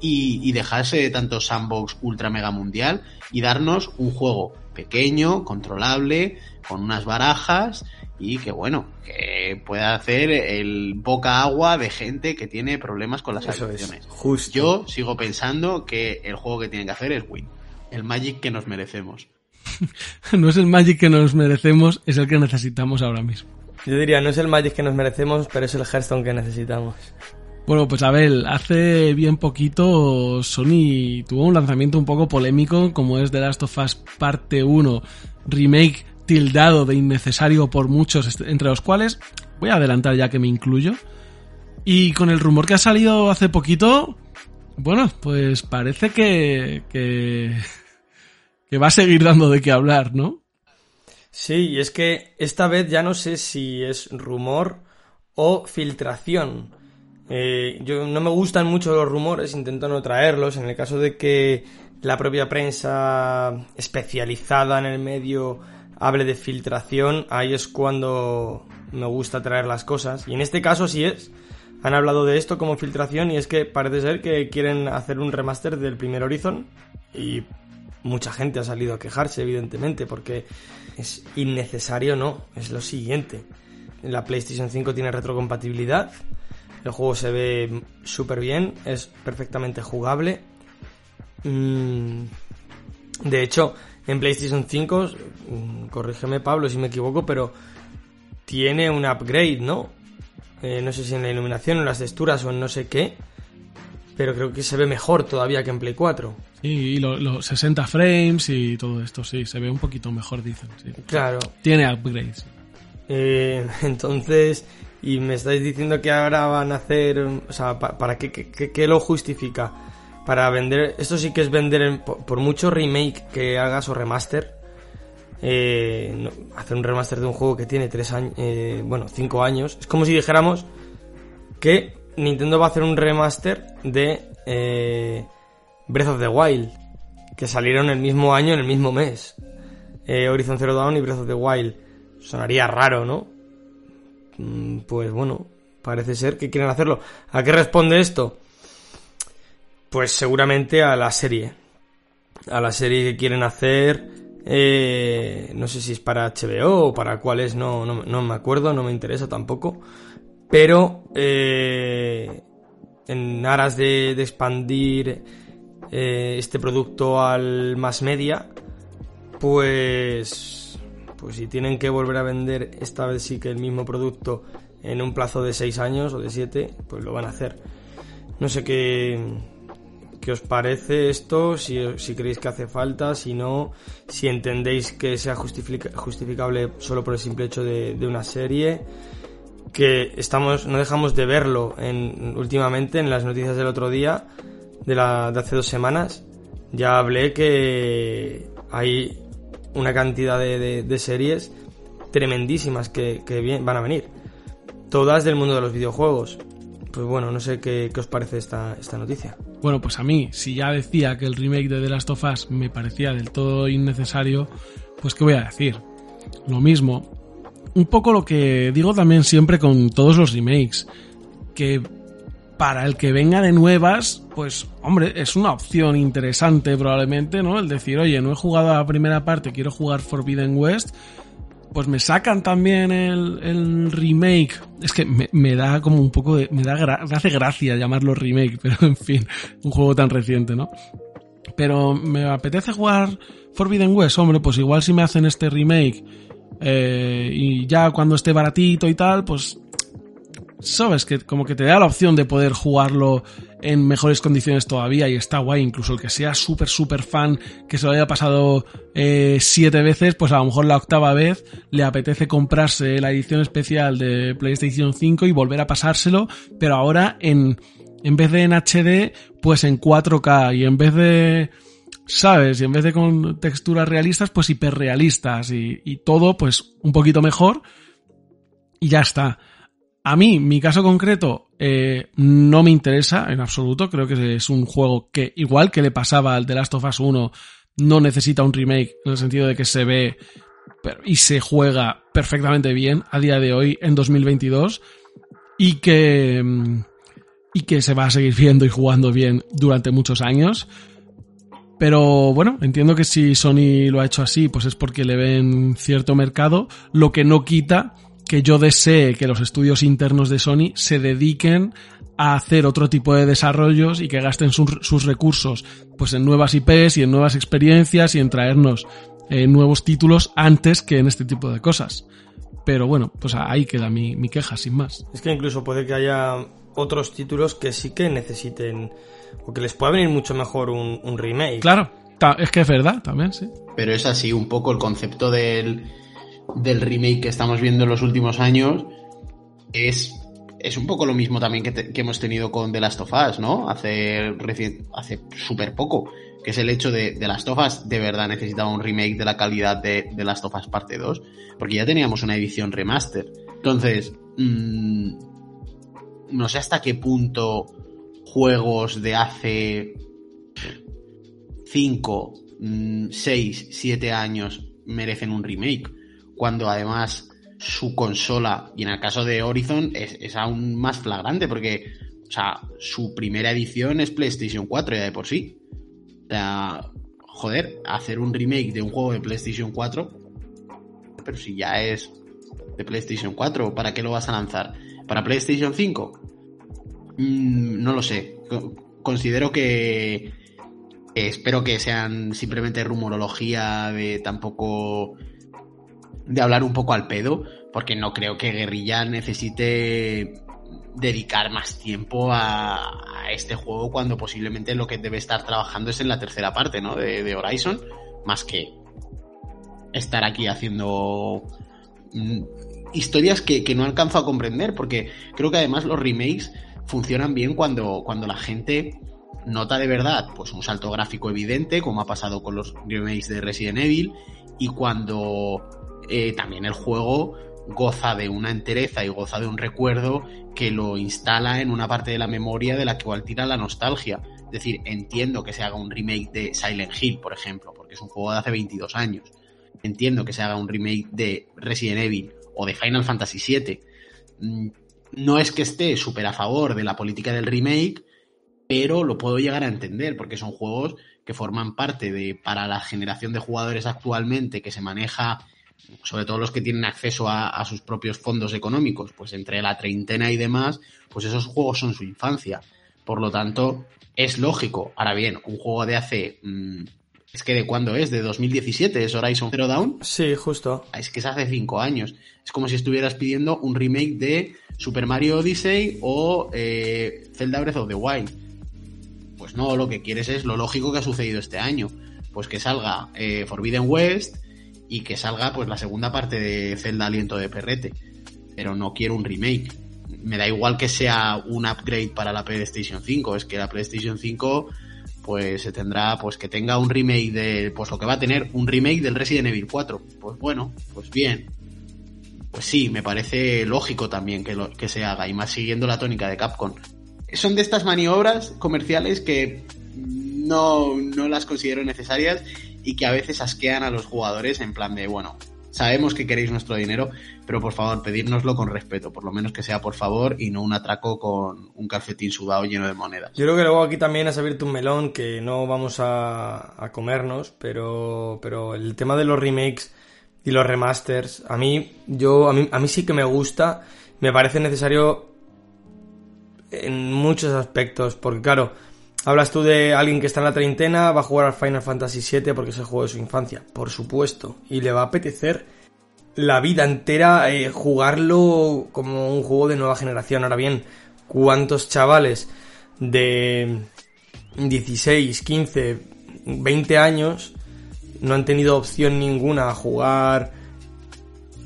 y, y dejarse de tanto sandbox ultra mega mundial y darnos un juego pequeño, controlable, con unas barajas y que bueno, que pueda hacer el boca agua de gente que tiene problemas con las Eso adicciones. es, justo. Yo sigo pensando que el juego que tienen que hacer es Win, el Magic que nos merecemos. (laughs) no es el Magic que nos merecemos, es el que necesitamos ahora mismo. Yo diría, no es el Magic que nos merecemos, pero es el Hearthstone que necesitamos. Bueno, pues Abel, hace bien poquito Sony tuvo un lanzamiento un poco polémico como es The Last of Us Parte 1 Remake tildado de innecesario por muchos, entre los cuales voy a adelantar ya que me incluyo. Y con el rumor que ha salido hace poquito, bueno, pues parece que, que, que va a seguir dando de qué hablar, ¿no? Sí, y es que esta vez ya no sé si es rumor o filtración. Eh, yo no me gustan mucho los rumores, intento no traerlos. En el caso de que la propia prensa especializada en el medio hable de filtración, ahí es cuando me gusta traer las cosas. Y en este caso sí es. Han hablado de esto como filtración y es que parece ser que quieren hacer un remaster del primer Horizon y mucha gente ha salido a quejarse, evidentemente, porque es innecesario, no, es lo siguiente. La PlayStation 5 tiene retrocompatibilidad, el juego se ve súper bien, es perfectamente jugable. Mm, de hecho, en PlayStation 5, mm, corrígeme Pablo si me equivoco, pero tiene un upgrade, ¿no? Eh, no sé si en la iluminación, en las texturas o en no sé qué, pero creo que se ve mejor todavía que en Play 4. Sí, y los lo 60 frames y todo esto, sí, se ve un poquito mejor, dicen. Sí. Claro. Tiene upgrades. Eh, entonces, y me estáis diciendo que ahora van a hacer, o sea, pa- ¿para qué, qué, qué lo justifica? Para vender, esto sí que es vender, en- por, por mucho remake que hagas o remaster, eh, no- hacer un remaster de un juego que tiene tres años, eh, bueno, cinco años, es como si dijéramos que Nintendo va a hacer un remaster de eh, Breath of the Wild, que salieron el mismo año, en el mismo mes. Eh, Horizon Zero Dawn y Breath of the Wild. Sonaría raro, ¿no? Mm, Pues bueno, parece ser que quieren hacerlo. ¿A qué responde esto? Pues seguramente a la serie. A la serie que quieren hacer. eh, no sé si es para HBO o para cuál es, no, no, no me acuerdo, no me interesa tampoco. Pero eh, en aras de, expandir eh, este producto al más media, pues, pues si tienen que volver a vender esta vez sí que el mismo producto en un plazo de 6 años o de 7, pues lo van a hacer. No sé qué, qué os parece esto, si, si creéis que hace falta, si no, si entendéis que sea justifica- justificable solo por el simple hecho de una serie que estamos no dejamos de verlo en últimamente en las noticias del otro día de la de hace dos semanas ya hablé que hay una cantidad de, de- series tremendísimas que, van a venir todas del mundo de los videojuegos pues bueno no sé qué, qué os parece esta, esta noticia Bueno, pues a mí, si ya decía que el remake de The Last of Us me parecía del todo innecesario, pues qué voy a decir. Lo mismo. Un poco lo que digo también siempre con todos los remakes. Que para el que venga de nuevas, pues hombre, es una opción interesante probablemente, ¿no? El decir, oye, no he jugado a la primera parte, quiero jugar Forbidden West. Pues me sacan también el, el remake. Es que me, da como un poco de. Me, da me hace gracia llamarlo remake, (laughs) pero en fin, un juego tan reciente, ¿no? Pero me apetece jugar Forbidden West, hombre, pues igual si me hacen este remake Eh, y ya cuando esté baratito y tal, pues sabes que como que te da la opción de poder jugarlo en mejores condiciones todavía y está guay, incluso el que sea súper súper fan, que se lo haya pasado eh, siete veces, pues a lo mejor la octava vez le apetece comprarse la edición especial de PlayStation 5 y volver a pasárselo, pero ahora en, en vez de en HD, pues en 4K y en vez de... ¿Sabes? Y en vez de con texturas realistas, pues hiperrealistas y, y todo, pues un poquito mejor. Y ya está. A mí, mi caso concreto, eh, no me interesa en absoluto. Creo que es un juego que, igual que le pasaba al The Last of Us 1, no necesita un remake en el sentido de que se ve y se juega perfectamente bien a día de hoy, en 2022, y que, y que se va a seguir viendo y jugando bien durante muchos años. Pero bueno, entiendo que si Sony lo ha hecho así, pues es porque le ven cierto mercado, lo que no quita que yo desee que los estudios internos de Sony se dediquen a hacer otro tipo de desarrollos y que gasten sus recursos pues en nuevas IPs y en nuevas experiencias y en traernos eh, nuevos títulos antes que en este tipo de cosas. Pero bueno, pues ahí queda mi, mi queja, sin más. Es que incluso puede que haya otros títulos que sí que necesiten o que les pueda venir mucho mejor un, un remake. Claro, es que es verdad también, sí. Pero es así un poco el concepto del del remake que estamos viendo en los últimos años es, es un poco lo mismo también que, hemos tenido con The Last of Us, ¿no? Hace, hace súper poco, que es el hecho de The Last of Us de verdad necesitaba un remake de la calidad de The Last of Us parte 2, porque ya teníamos una edición remaster. Entonces, mmm, no sé hasta qué punto juegos de hace 5, 6, 7 años merecen un remake cuando además su consola, y en el caso de Horizon es, aún más flagrante porque, o sea, su primera edición es PlayStation 4 ya de por sí. O sea, joder, hacer un remake de un juego de PlayStation 4, pero si ya es de PlayStation 4, ¿para qué lo vas a lanzar? ¿Para PlayStation 5? Mm, no lo sé. Considero que espero que sean simplemente rumorología de tampoco de hablar un poco al pedo, porque no creo que Guerrilla necesite dedicar más tiempo a, este juego cuando posiblemente lo que debe estar trabajando es en la tercera parte, ¿no? De, Horizon, más que estar aquí haciendo mm, historias que, que, no alcanzo a comprender, porque creo que además los remakes funcionan bien cuando, cuando la gente nota de verdad pues un salto gráfico evidente, como ha pasado con los remakes de Resident Evil, y cuando eh, también el juego goza de una entereza y goza de un recuerdo que lo instala en una parte de la memoria de la igual tira la nostalgia. Es decir, entiendo que se haga un remake de Silent Hill, por ejemplo, porque es un juego de hace 22 años. Entiendo que se haga un remake de Resident Evil o de Final Fantasy VII. No es que esté súper a favor de la política del remake, pero lo puedo llegar a entender, porque son juegos que forman parte de, para la generación de jugadores actualmente que se maneja sobre todo los que tienen acceso a, sus propios fondos económicos, pues entre la treintena y demás, pues esos juegos son su infancia. Por lo tanto, es lógico. Ahora bien, un juego de hace... Mm, es que de cuándo es, de 2017, es Horizon Zero Dawn. Sí, justo. Es que es hace cinco años. Es como si estuvieras pidiendo un remake de Super Mario Odyssey o eh, Zelda Breath of the Wild. Pues no, lo que quieres es lo lógico que ha sucedido este año. Pues que salga eh, Forbidden West, y que salga pues la segunda parte de Zelda Aliento de Perrete. Pero no quiero un remake. Me da igual que sea un upgrade para la PlayStation 5, es que la PlayStation 5 pues se tendrá pues que tenga un remake de pues lo que va a tener un remake del Resident Evil 4. Pues bueno, pues bien. Pues sí, me parece lógico también que, lo, que se haga y más siguiendo la tónica de Capcom. Son de estas maniobras comerciales que no, no las considero necesarias y que a veces asquean a los jugadores en plan de, bueno, sabemos que queréis nuestro dinero, pero por favor, pedírnoslo con respeto, por lo menos que sea por favor y no un atraco con un calcetín sudado lleno de monedas. Yo creo que luego aquí también has abierto un melón que no vamos a, comernos, pero, pero el tema de los remakes y los remasters, a mí, yo, a mí, a mí sí que me gusta, me parece necesario en muchos aspectos, porque claro, Hablas tú de alguien que está en la treintena, va a jugar al Final Fantasy VII porque es el juego de su infancia, por supuesto, y le va a apetecer la vida entera eh, jugarlo como un juego de nueva generación. Ahora bien, ¿cuántos chavales de 16, 15, 20 años no han tenido opción ninguna a jugar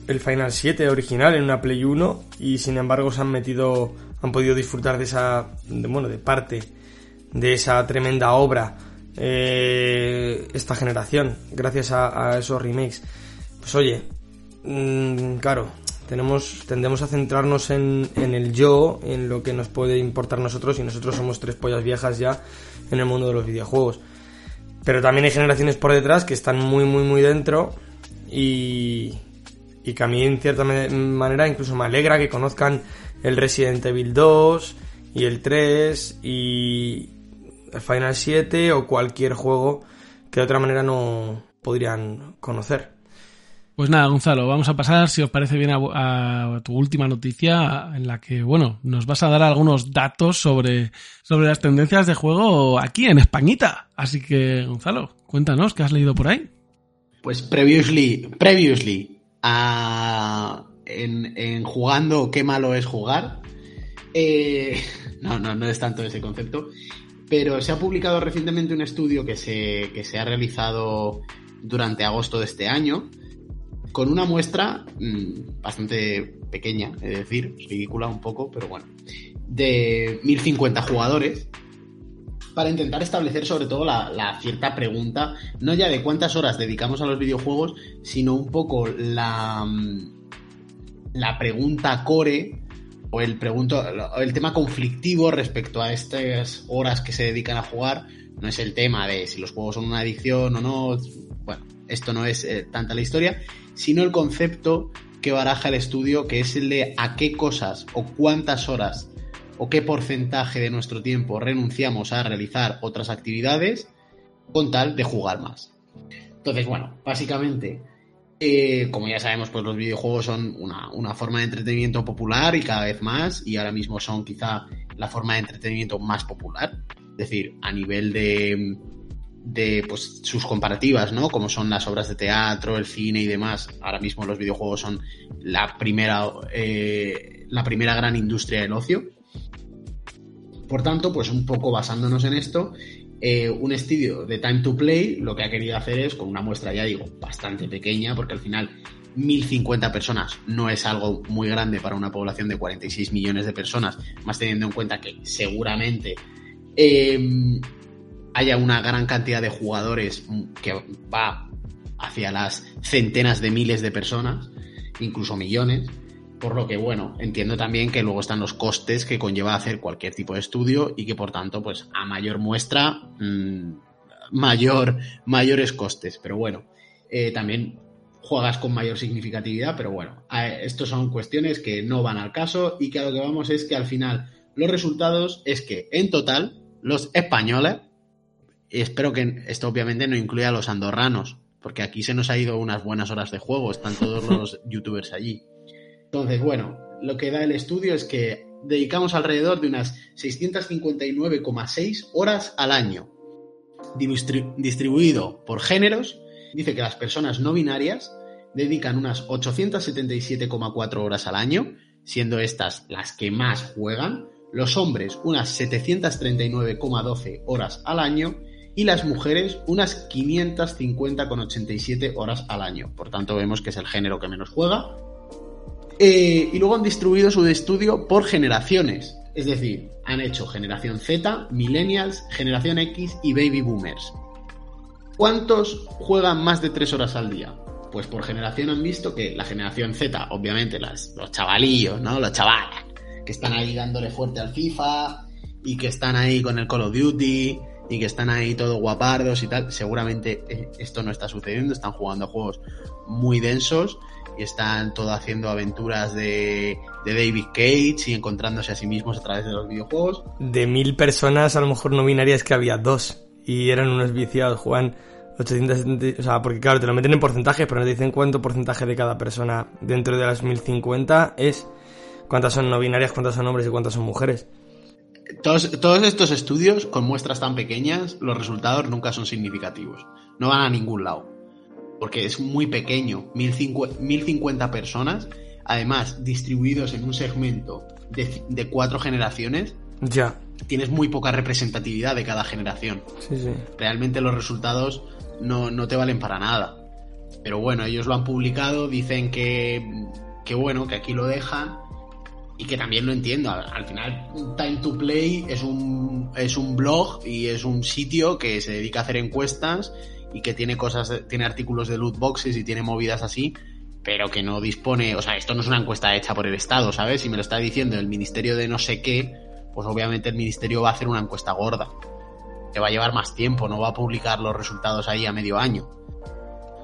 el Final 7 original en una Play 1 y sin embargo se han metido, han podido disfrutar de esa, bueno, de parte de esa tremenda obra eh, esta generación gracias a, esos remakes. Pues oye, mmm, claro, tenemos, tendemos a centrarnos en, en el yo, en lo que nos puede importar nosotros y nosotros somos tres pollas viejas ya en el mundo de los videojuegos. Pero también hay generaciones por detrás que están muy, muy, muy dentro y, y que a mí en cierta manera incluso me alegra que conozcan el Resident Evil 2 y el 3 y el Final 7 o cualquier juego que de otra manera no podrían conocer. Pues nada, Gonzalo, vamos a pasar, si os parece bien, a, tu última noticia, en la que, bueno, nos vas a dar algunos datos sobre, sobre las tendencias de juego aquí en Españita. Así que, Gonzalo, cuéntanos, ¿qué has leído por ahí? Pues previously, previously, en, jugando qué malo es jugar. Eh, (laughs) no, no, no es tanto ese concepto. Pero se ha publicado recientemente un estudio que se, que se ha realizado durante agosto de este año con una muestra mm, bastante pequeña, es decir, ridícula un poco, pero bueno, de 1050 jugadores para intentar establecer sobre todo la, cierta pregunta, no ya de cuántas horas dedicamos a los videojuegos, sino un poco la, mm, la pregunta core o el, pregunto, el tema conflictivo respecto a estas horas que se dedican a jugar. No es el tema de si los juegos son una adicción o no. Bueno, esto no es eh, tanta la historia, sino el concepto que baraja el estudio, que es el de a qué cosas o cuántas horas o qué porcentaje de nuestro tiempo renunciamos a realizar otras actividades con tal de jugar más. Entonces, bueno, básicamente, eh, como ya sabemos, pues los videojuegos son una, una, forma de entretenimiento popular y cada vez más, y ahora mismo son quizá la forma de entretenimiento más popular. Es decir, a nivel de, de pues, sus comparativas, ¿no? Como son las obras de teatro, el cine y demás. Ahora mismo los videojuegos son la primera, eh, la primera gran industria del ocio. Por tanto, pues un poco basándonos en esto, eh, un estudio de Time to Play lo que ha querido hacer es, con una muestra, ya digo, bastante pequeña, porque al final 1050 personas no es algo muy grande para una población de 46 millones de personas, más teniendo en cuenta que seguramente eh, haya una gran cantidad de jugadores que va hacia las centenas de miles de personas, incluso millones. Por lo que, bueno, entiendo también que luego están los costes que conlleva hacer cualquier tipo de estudio y que, por tanto, pues a mayor muestra, mmm, mayor, mayores costes. Pero bueno, eh, también juegas con mayor significatividad, pero bueno, estos son cuestiones que no van al caso y que a lo que vamos es que al final los resultados es que en total los españoles y espero que esto obviamente no incluya a los andorranos, porque aquí se nos ha ido unas buenas horas de juego, están todos (laughs) los youtubers allí. Entonces, bueno, lo que da el estudio es que dedicamos alrededor de unas 659,6 horas al año. distribuido por géneros, dice que las personas no binarias dedican unas 877,4 horas al año, siendo estas las que más juegan, los hombres unas 739,12 horas al año y las mujeres unas 550,87 horas al año. Por tanto, vemos que es el género que menos juega. Eh, y luego han distribuido su estudio por generaciones. Es decir, han hecho generación Z, millennials, generación X y baby boomers. ¿Cuántos juegan más de 3 horas al día? Pues por generación han visto que la generación Z, obviamente los chavalillos, ¿no? Los chavales, que están ahí dándole fuerte al FIFA y que están ahí con el Call of Duty y que están ahí todos guapardos y tal, seguramente eh, esto no está sucediendo, están jugando juegos muy densos y están todo haciendo aventuras de, de David Cage y encontrándose a sí mismos a través de los videojuegos. De mil personas, a lo mejor no binarias que había dos y eran unos viciados, juegan 870, o sea, porque claro, te lo meten en porcentaje, pero no te dicen cuánto porcentaje de cada persona dentro de las 1050 es, cuántas son no binarias, cuántas son hombres y cuántas son mujeres. Todos, estos estudios, con muestras tan pequeñas, los resultados nunca son significativos. No van a ningún lado. Porque es muy pequeño, 1050 personas, además distribuidos en un segmento de, de cuatro generaciones, Ya. tienes muy poca representatividad de cada generación. Sí, sí. Realmente los resultados no, no te valen para nada. Pero bueno, ellos lo han publicado, dicen que, que bueno, que aquí lo dejan y que también lo entiendo. Al, al final, Time to Play es un, es un blog y es un sitio que se dedica a hacer encuestas y que tiene cosas, tiene artículos de loot boxes y tiene movidas así, pero que no dispone, o sea, esto no es una encuesta hecha por el Estado, ¿sabes? Si me lo está diciendo el ministerio de no sé qué, pues obviamente el ministerio va a hacer una encuesta gorda. Que va a llevar más tiempo, no va a publicar los resultados ahí a medio año.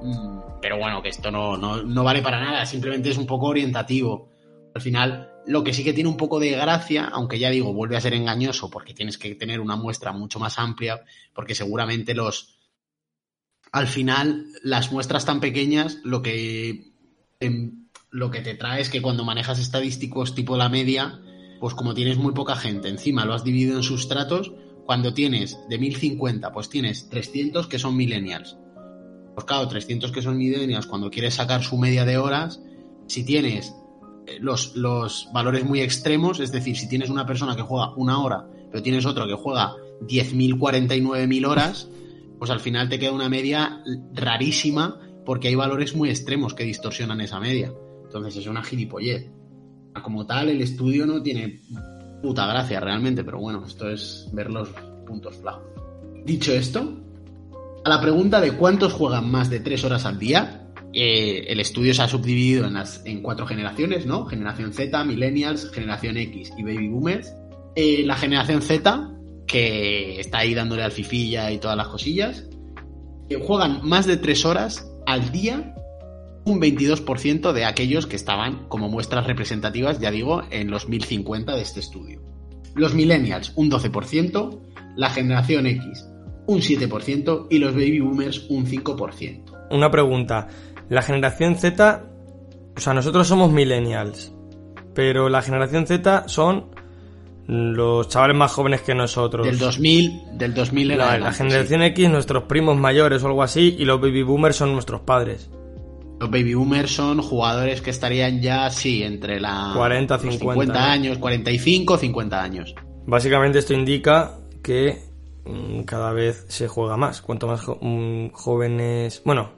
Mm, Pero bueno, que esto no, no, no vale para nada, simplemente es un poco orientativo. Al final, lo que sí que tiene un poco de gracia, aunque ya digo, vuelve a ser engañoso porque tienes que tener una muestra mucho más amplia, porque seguramente los... Al final, las muestras tan pequeñas, lo que, lo que te trae es que cuando manejas estadísticos tipo la media, pues como tienes muy poca gente, encima lo has dividido en sustratos, cuando tienes de 1050, pues tienes 300 que son millennials. Pues claro, 300 que son millennials, cuando quieres sacar su media de horas, si tienes eh, los, los valores muy extremos, es decir, si tienes una persona que juega una hora, pero tienes otro que juega 10.000, 49.000 horas, pues al final te queda una media rarísima porque hay valores muy extremos que distorsionan esa media. Entonces es una gilipollez. Como tal, el estudio no tiene puta gracia realmente, pero bueno, esto es ver los puntos flacos. Dicho esto, a la pregunta de cuántos juegan más de 3 horas al día, eh, el estudio se ha subdividido en cuatro generaciones, ¿no? Generación Z, Millennials, Generación X y Baby Boomers. Eh, la generación Z, que está ahí dándole al fifilla y todas las cosillas, juegan más de 3 horas al día un 22% de aquellos que estaban como muestras representativas, ya digo, en los 1050 de este estudio. Los millennials, un 12%, la generación X, un 7% y los baby boomers, un 5%. Una pregunta. La generación Z, o sea, nosotros somos millennials, pero la generación Z son los chavales más jóvenes que nosotros. Del 2000, del 2000 en la, la generación X, nuestros primos mayores o algo así, y los baby boomers son nuestros padres. Los baby boomers son jugadores que estarían ya, sí, entre la 40, los 50, 50 ¿no? años, 45, 50 años. Básicamente esto indica que mm, cada vez se juega más. Cuanto más jo- mm, jóvenes... Bueno,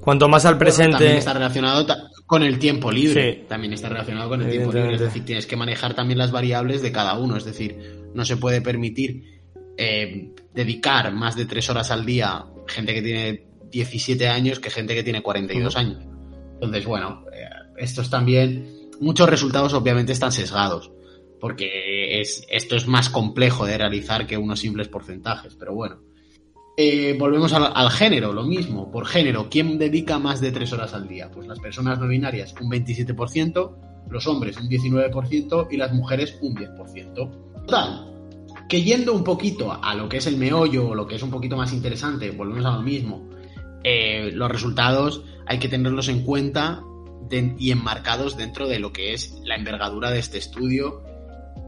cuanto más al También presente... está relacionado con el tiempo libre. Sí. También está relacionado con el tiempo libre. Es decir, tienes que manejar también las variables de cada uno. Es decir, no se puede permitir eh, dedicar más de tres horas al día gente que tiene 17 años que gente que tiene 42 años. Entonces, bueno, eh, estos también. Muchos resultados obviamente están sesgados. Porque es, esto es más complejo de realizar que unos simples porcentajes. Pero bueno. Eh, volvemos al, género, lo mismo. Por género, ¿quién dedica más de 3 horas al día? Pues las personas no binarias un 27%, los hombres un 19% y las mujeres un 10%. Total, que yendo un poquito a lo que es el meollo o lo que es un poquito más interesante, volvemos a lo mismo. Eh, los resultados hay que tenerlos en cuenta y enmarcados dentro de lo que es la envergadura de este estudio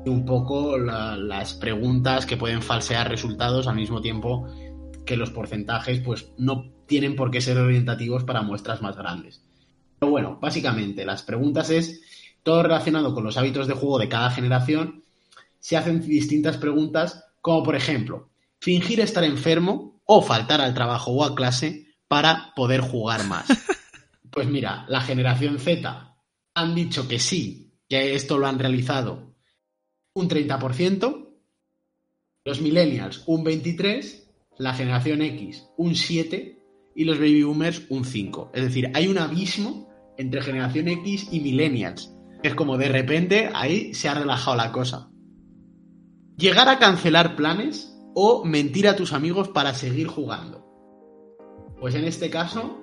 y un poco la- las preguntas que pueden falsear resultados al mismo tiempo que los porcentajes pues no tienen por qué ser orientativos para muestras más grandes. Pero bueno, básicamente las preguntas es todo relacionado con los hábitos de juego de cada generación. Se hacen distintas preguntas como por ejemplo, fingir estar enfermo o faltar al trabajo o a clase para poder jugar más. (laughs) Pues mira, la generación Z han dicho que sí, que esto lo han realizado un 30%, los millennials un 23%, la generación X un 7% y los baby boomers un 5%. Es decir, hay un abismo entre generación X y millennials. Es como de repente ahí se ha relajado la cosa. Llegar a cancelar planes o mentir a tus amigos para seguir jugando. Pues en este caso,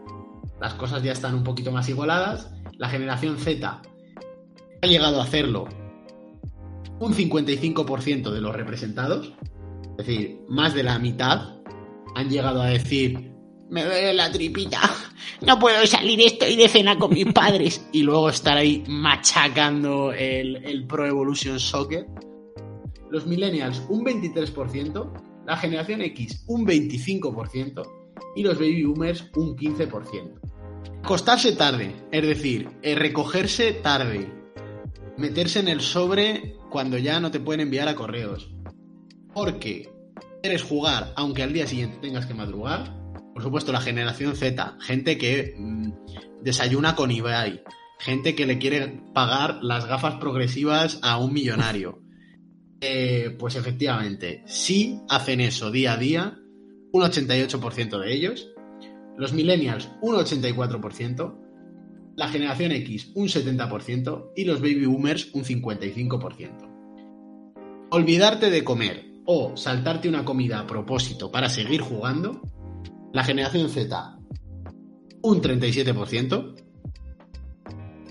las cosas ya están un poquito más igualadas. La generación Z ha llegado a hacerlo un 55% de los representados, es decir, más de la mitad han llegado a decir, me duele la tripita, (laughs) no puedo salir, estoy de cena con mis padres, (laughs) y luego estar ahí machacando el, el Pro Evolution Soccer. Los millennials un 23%, la generación X un 25% y los baby boomers un 15%. Acostarse tarde, es decir, eh, recogerse tarde, meterse en el sobre cuando ya no te pueden enviar a correos. Porque quieres jugar aunque al día siguiente tengas que madrugar. Por supuesto, la generación Z, gente que mm, desayuna con Ibai, gente que le quiere pagar las gafas progresivas a un millonario. (laughs) Eh, pues efectivamente, si hacen eso día a día, un 88% de ellos, los millennials un 84%, la generación X un 70% y los baby boomers un 55%. Olvidarte de comer o saltarte una comida a propósito para seguir jugando, la generación Z un 37%.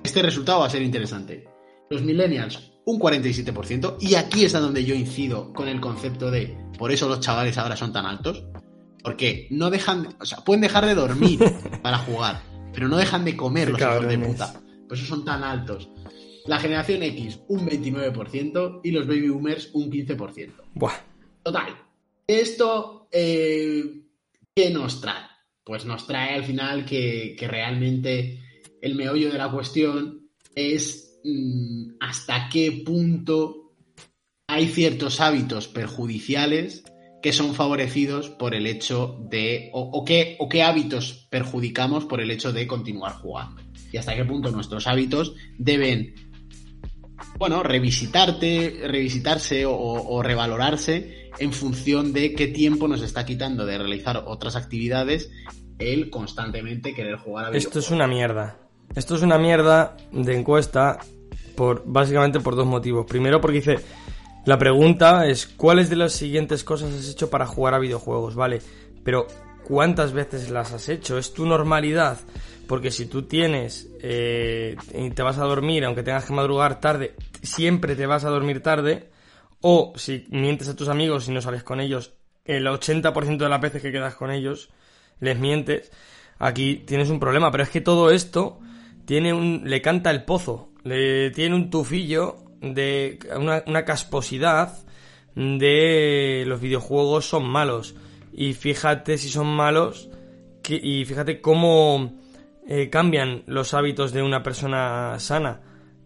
Este resultado va a ser interesante. Los millennials un 47% y aquí está donde yo incido con el concepto de por eso los chavales ahora son tan altos porque no dejan, o sea, pueden dejar de dormir (laughs) para jugar, pero no dejan de comer los hijos de puta. Por eso son tan altos. La generación X un 29% y los baby boomers un 15%. Buah. Total. Esto, eh, ¿qué nos trae? Pues nos trae al final que, realmente el meollo de la cuestión es mm, hasta qué punto hay ciertos hábitos perjudiciales que son favorecidos por el hecho de, o, qué, o qué hábitos perjudicamos por el hecho de continuar jugando. Y hasta qué punto nuestros hábitos deben, bueno, revisitarte, revisitarse o, revalorarse en función de qué tiempo nos está quitando de realizar otras actividades el constantemente querer jugar a Esto es una mierda. Esto es una mierda de encuesta por básicamente por dos motivos. Primero porque dice la pregunta es, ¿cuáles de las siguientes cosas has hecho para jugar a videojuegos? Vale, pero ¿cuántas veces las has hecho? ¿Es tu normalidad? Porque si tú tienes eh, y te vas a dormir, aunque tengas que madrugar tarde, siempre te vas a dormir tarde. O si mientes a tus amigos y no sales con ellos, el 80% de las veces que quedas con ellos, les mientes. Aquí tienes un problema, pero es que todo esto tiene un, le canta el pozo, le tiene un tufillo de una, casposidad de los videojuegos son malos. Y fíjate si son malos y fíjate cómo eh, cambian los hábitos de una persona sana.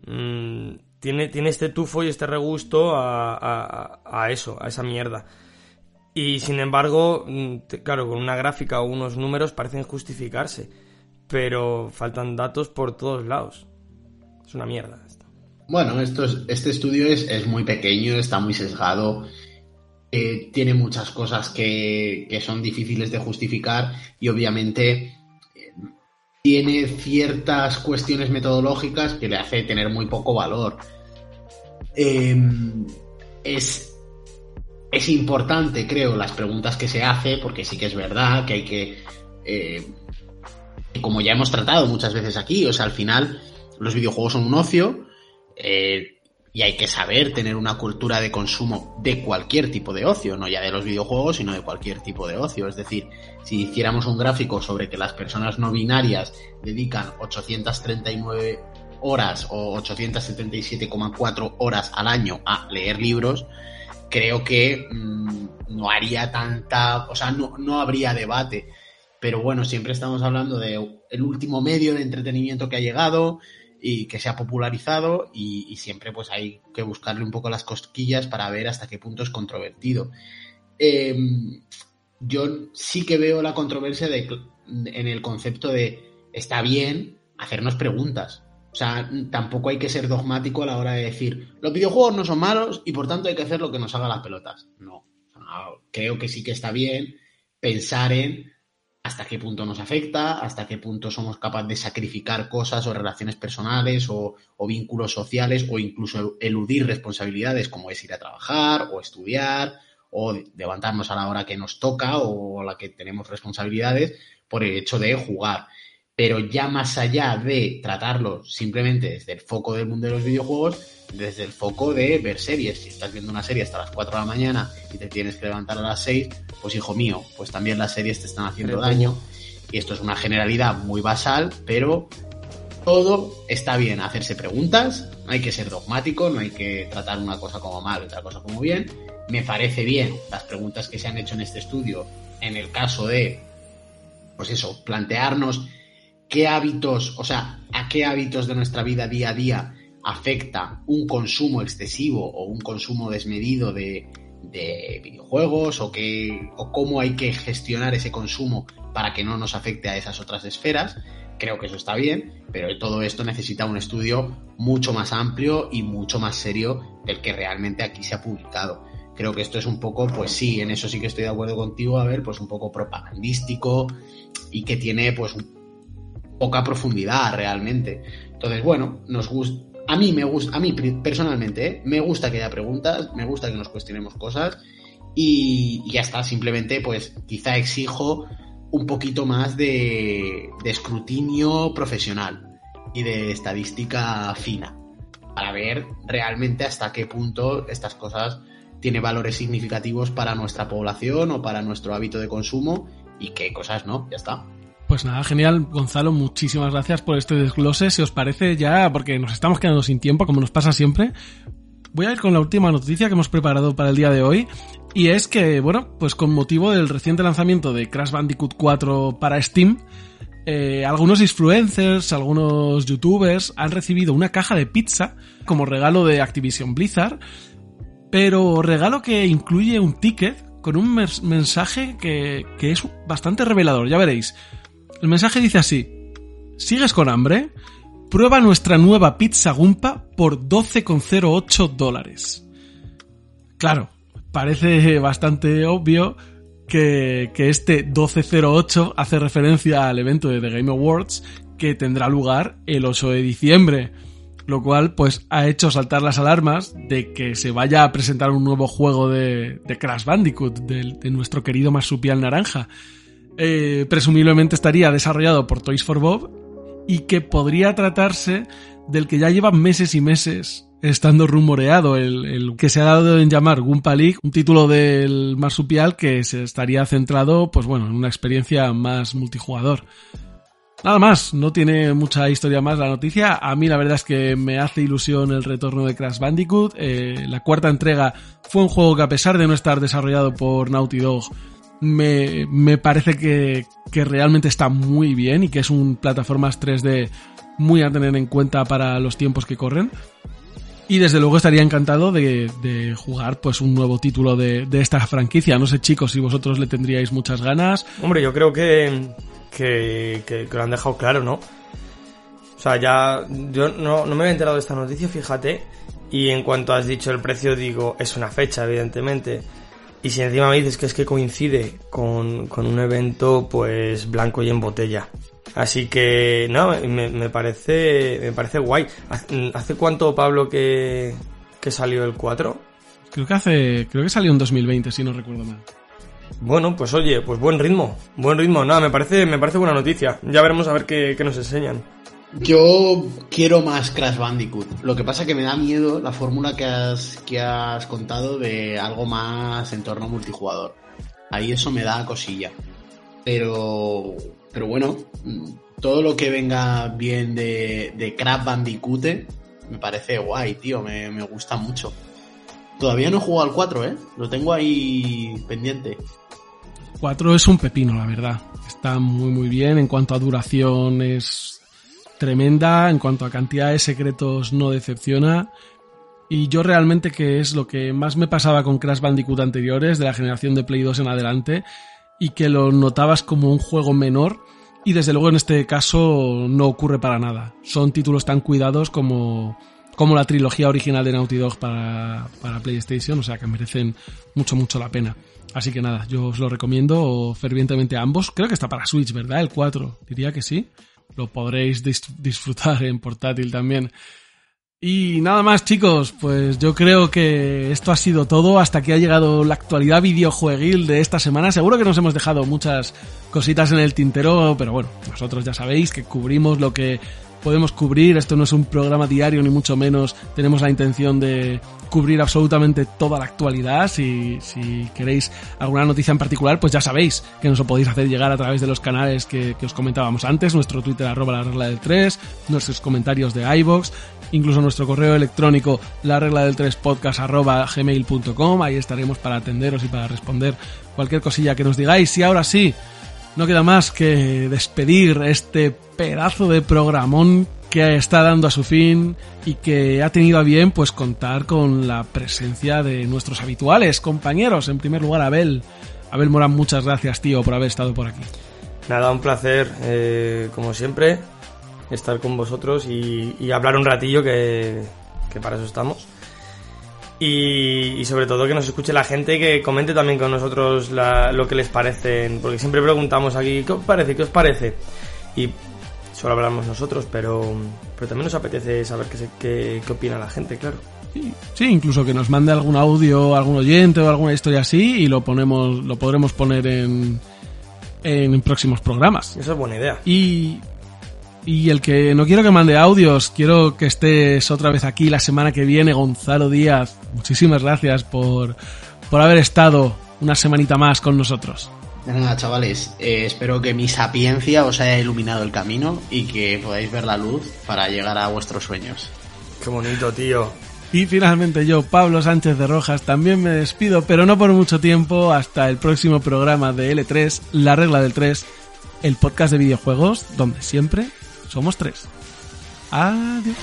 Mm, tiene, tiene este tufo y este regusto a, a, eso, a esa mierda. Y sin embargo, mm, claro, con una gráfica o unos números parecen justificarse. Pero faltan datos por todos lados. Es una mierda. Bueno, esto este estudio es, muy pequeño, está muy sesgado, eh, tiene muchas cosas que, son difíciles de justificar y obviamente eh, tiene ciertas cuestiones metodológicas que le hace tener muy poco valor. Em, es, es importante, creo, las preguntas que se hace, porque sí que es verdad que hay que, eh, como ya hemos tratado muchas veces aquí, o sea, al final los videojuegos son un ocio, eh, y hay que saber tener una cultura de consumo de cualquier tipo de ocio, no ya de los videojuegos, sino de cualquier tipo de ocio. Es decir, si hiciéramos un gráfico sobre que las personas no binarias dedican 839 horas o 877,4 horas al año a leer libros, creo que mm, no haría tanta, o sea, no, no habría debate. Pero bueno, siempre estamos hablando de el último medio de entretenimiento que ha llegado, y que se ha popularizado y, siempre pues hay que buscarle un poco las cosquillas para ver hasta qué punto es controvertido. Em, yo sí que veo la controversia de, en el concepto de está bien hacernos preguntas. O sea, tampoco hay que ser dogmático a la hora de decir los videojuegos no son malos y por tanto hay que hacer lo que nos haga las pelotas. No. creo que sí que está bien pensar en hasta qué punto nos afecta, hasta qué punto somos capaces de sacrificar cosas o relaciones personales o, vínculos sociales o incluso eludir responsabilidades como es ir a trabajar o estudiar o levantarnos a la hora que nos toca o a la que tenemos responsabilidades por el hecho de jugar. Pero ya más allá de tratarlo simplemente desde el foco del mundo de los videojuegos, desde el foco de ver series. Si estás viendo una serie hasta las 4 de la mañana y te tienes que levantar a las 6, pues hijo mío, pues también las series te están haciendo daño. Y esto es una generalidad muy basal, pero todo está bien. Hacerse preguntas, no hay que ser dogmático, no hay que tratar una cosa como mal, otra cosa como bien. Me parece bien las preguntas que se han hecho en este estudio en el caso de pues eso, plantearnos qué hábitos, o sea, a qué hábitos de nuestra vida día a día afecta un consumo excesivo o un consumo desmedido de, de videojuegos o, qué, o cómo hay que gestionar ese consumo para que no nos afecte a esas otras esferas. Creo que eso está bien, pero todo esto necesita un estudio mucho más amplio y mucho más serio del que realmente aquí se ha publicado. Creo que esto es un poco, pues sí, en eso sí que estoy de acuerdo contigo, a ver, pues un poco propagandístico y que tiene pues poca profundidad realmente. Entonces, bueno, nos gusta, a mí me gusta, a mí personalmente, ¿eh? me gusta que haya preguntas, me gusta que nos cuestionemos cosas y, ya está, simplemente pues quizá exijo un poquito más de, de escrutinio profesional y de estadística fina para ver realmente hasta qué punto estas cosas tienen valores significativos para nuestra población o para nuestro hábito de consumo y qué cosas no, ya está. Pues nada, genial, Gonzalo, muchísimas gracias por este desglose. Si os parece ya, porque nos estamos quedando sin tiempo, como nos pasa siempre, voy a ir con la última noticia que hemos preparado para el día de hoy. Y es que, bueno, pues con motivo del reciente lanzamiento de Crash Bandicoot 4 para Steam, eh, algunos influencers, algunos youtubers han recibido una caja de pizza como regalo de Activision Blizzard, pero regalo que incluye un ticket con un mensaje que, que es bastante revelador, ya veréis. El mensaje dice así, ¿sigues con hambre? Prueba nuestra nueva pizza Gumpa por 12,08 dólares. Claro, parece bastante obvio que, que este 1208 hace referencia al evento de The Game Awards que tendrá lugar el 8 de diciembre lo cual pues ha hecho saltar las alarmas de que se vaya a presentar un nuevo juego de, Crash Bandicoot, de, de, nuestro querido marsupial naranja eh, presumiblemente estaría desarrollado por Toys for Bob y que podría tratarse del que ya lleva meses y meses estando rumoreado, el, que se ha dado en llamar Goomba League, un título del marsupial que se estaría centrado, pues bueno, en una experiencia más multijugador. Nada más, no tiene mucha historia más la noticia. A mí la verdad es que me hace ilusión el retorno de Crash Bandicoot. Eh, la cuarta entrega fue un juego que a pesar de no estar desarrollado por Naughty Dog, me, me parece que, que, realmente está muy bien y que es un plataformas 3D muy a tener en cuenta para los tiempos que corren. Y desde luego estaría encantado de, de jugar pues un nuevo título de, de, esta franquicia. No sé chicos si vosotros le tendríais muchas ganas. Hombre, yo creo que, que, que, lo han dejado claro, ¿no? O sea, ya yo no, no me había enterado de esta noticia, fíjate. Y en cuanto has dicho el precio, digo, es una fecha, evidentemente y si encima me dices que es que coincide con, con un evento pues blanco y en botella. Así que, no, me, me parece, me parece guay. ¿Hace cuánto, Pablo, que, que salió el 4? Creo que hace, creo que salió en 2020, si no recuerdo mal. Bueno, pues oye, pues buen ritmo, buen ritmo. Nada, me parece, me parece buena noticia. Ya veremos a ver qué, qué nos enseñan. Yo quiero más Crash Bandicoot. Lo que pasa que me da miedo la fórmula que has, que has contado de algo más en torno multijugador. Ahí eso me da cosilla. Pero, pero bueno, todo lo que venga bien de, de Crash Bandicoot me parece guay, tío. Me, me gusta mucho. Todavía no he jugado al 4, ¿eh? Lo tengo ahí pendiente. 4 es un pepino, la verdad. Está muy muy bien. En cuanto a duración es tremenda, en cuanto a cantidad de secretos no decepciona. Y yo realmente que es lo que más me pasaba con Crash Bandicoot anteriores, de la generación de Play 2 en adelante, y que lo notabas como un juego menor, y desde luego en este caso no ocurre para nada. Son títulos tan cuidados como, como la trilogía original de Naughty Dog para, para PlayStation, o sea que merecen mucho, mucho la pena. Así que nada, yo os lo recomiendo fervientemente a ambos. Creo que está para Switch, ¿verdad? El 4, diría que sí lo podréis disfrutar en portátil también. Y nada más chicos, pues yo creo que esto ha sido todo hasta que ha llegado la actualidad videojueguil de esta semana. Seguro que nos hemos dejado muchas cositas en el tintero, pero bueno, nosotros ya sabéis que cubrimos lo que podemos cubrir. Esto no es un programa diario, ni mucho menos tenemos la intención de cubrir absolutamente toda la actualidad. Si, si queréis alguna noticia en particular, pues ya sabéis que nos lo podéis hacer llegar a través de los canales que, os comentábamos antes, nuestro Twitter arroba la regla del 3, nuestros comentarios de iVoox, incluso nuestro correo electrónico la regla del 3 podcast gmail.com. Ahí estaremos para atenderos y para responder cualquier cosilla que nos digáis. Y ahora sí, no queda más que despedir este pedazo de programón que está dando a su fin y que ha tenido a bien pues contar con la presencia de nuestros habituales compañeros. En primer lugar, Abel. Abel Morán, muchas gracias, tío, por haber estado por aquí. Nada, un placer, eh, como siempre, estar con vosotros y, hablar un ratillo que para eso estamos. Y, y, sobre todo que nos escuche la gente y que comente también con nosotros la, lo que les parecen, porque siempre preguntamos aquí, ¿qué os parece? ¿Qué os parece? Y solo hablamos nosotros, pero, pero también nos apetece saber qué, qué, qué opina la gente, claro. Sí, sí, incluso que nos mande algún audio, algún oyente o alguna historia así y lo ponemos, lo podremos poner en, en próximos programas. Esa es buena idea. Y y el que no quiero que mande audios, quiero que estés otra vez aquí la semana que viene, Gonzalo Díaz. Muchísimas gracias por, por haber estado una semanita más con nosotros. De nada, chavales. Eh, espero que mi sapiencia os haya iluminado el camino y que podáis ver la luz para llegar a vuestros sueños. Qué bonito, tío. Y finalmente yo, Pablo Sánchez de Rojas, también me despido, pero no por mucho tiempo, hasta el próximo programa de L3, La Regla del 3, el podcast de videojuegos, donde siempre somos tres. Adiós.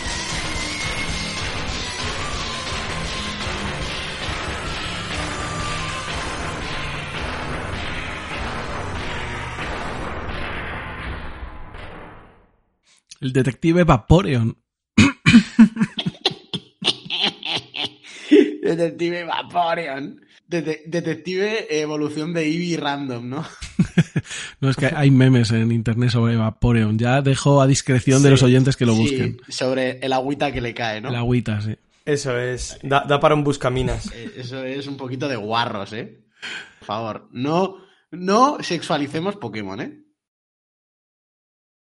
El detective Vaporeon. (laughs) detective Vaporeon. Det detective evolución de Eevee random, ¿no? (laughs) no, es que hay memes en internet sobre Vaporeon. Ya dejo a discreción sí, de los oyentes que lo sí, busquen. Sobre el agüita que le cae, ¿no? El agüita, sí. Eso es. Da, da para un buscaminas. Eso es un poquito de guarros, ¿eh? Por favor, no, no sexualicemos Pokémon, ¿eh?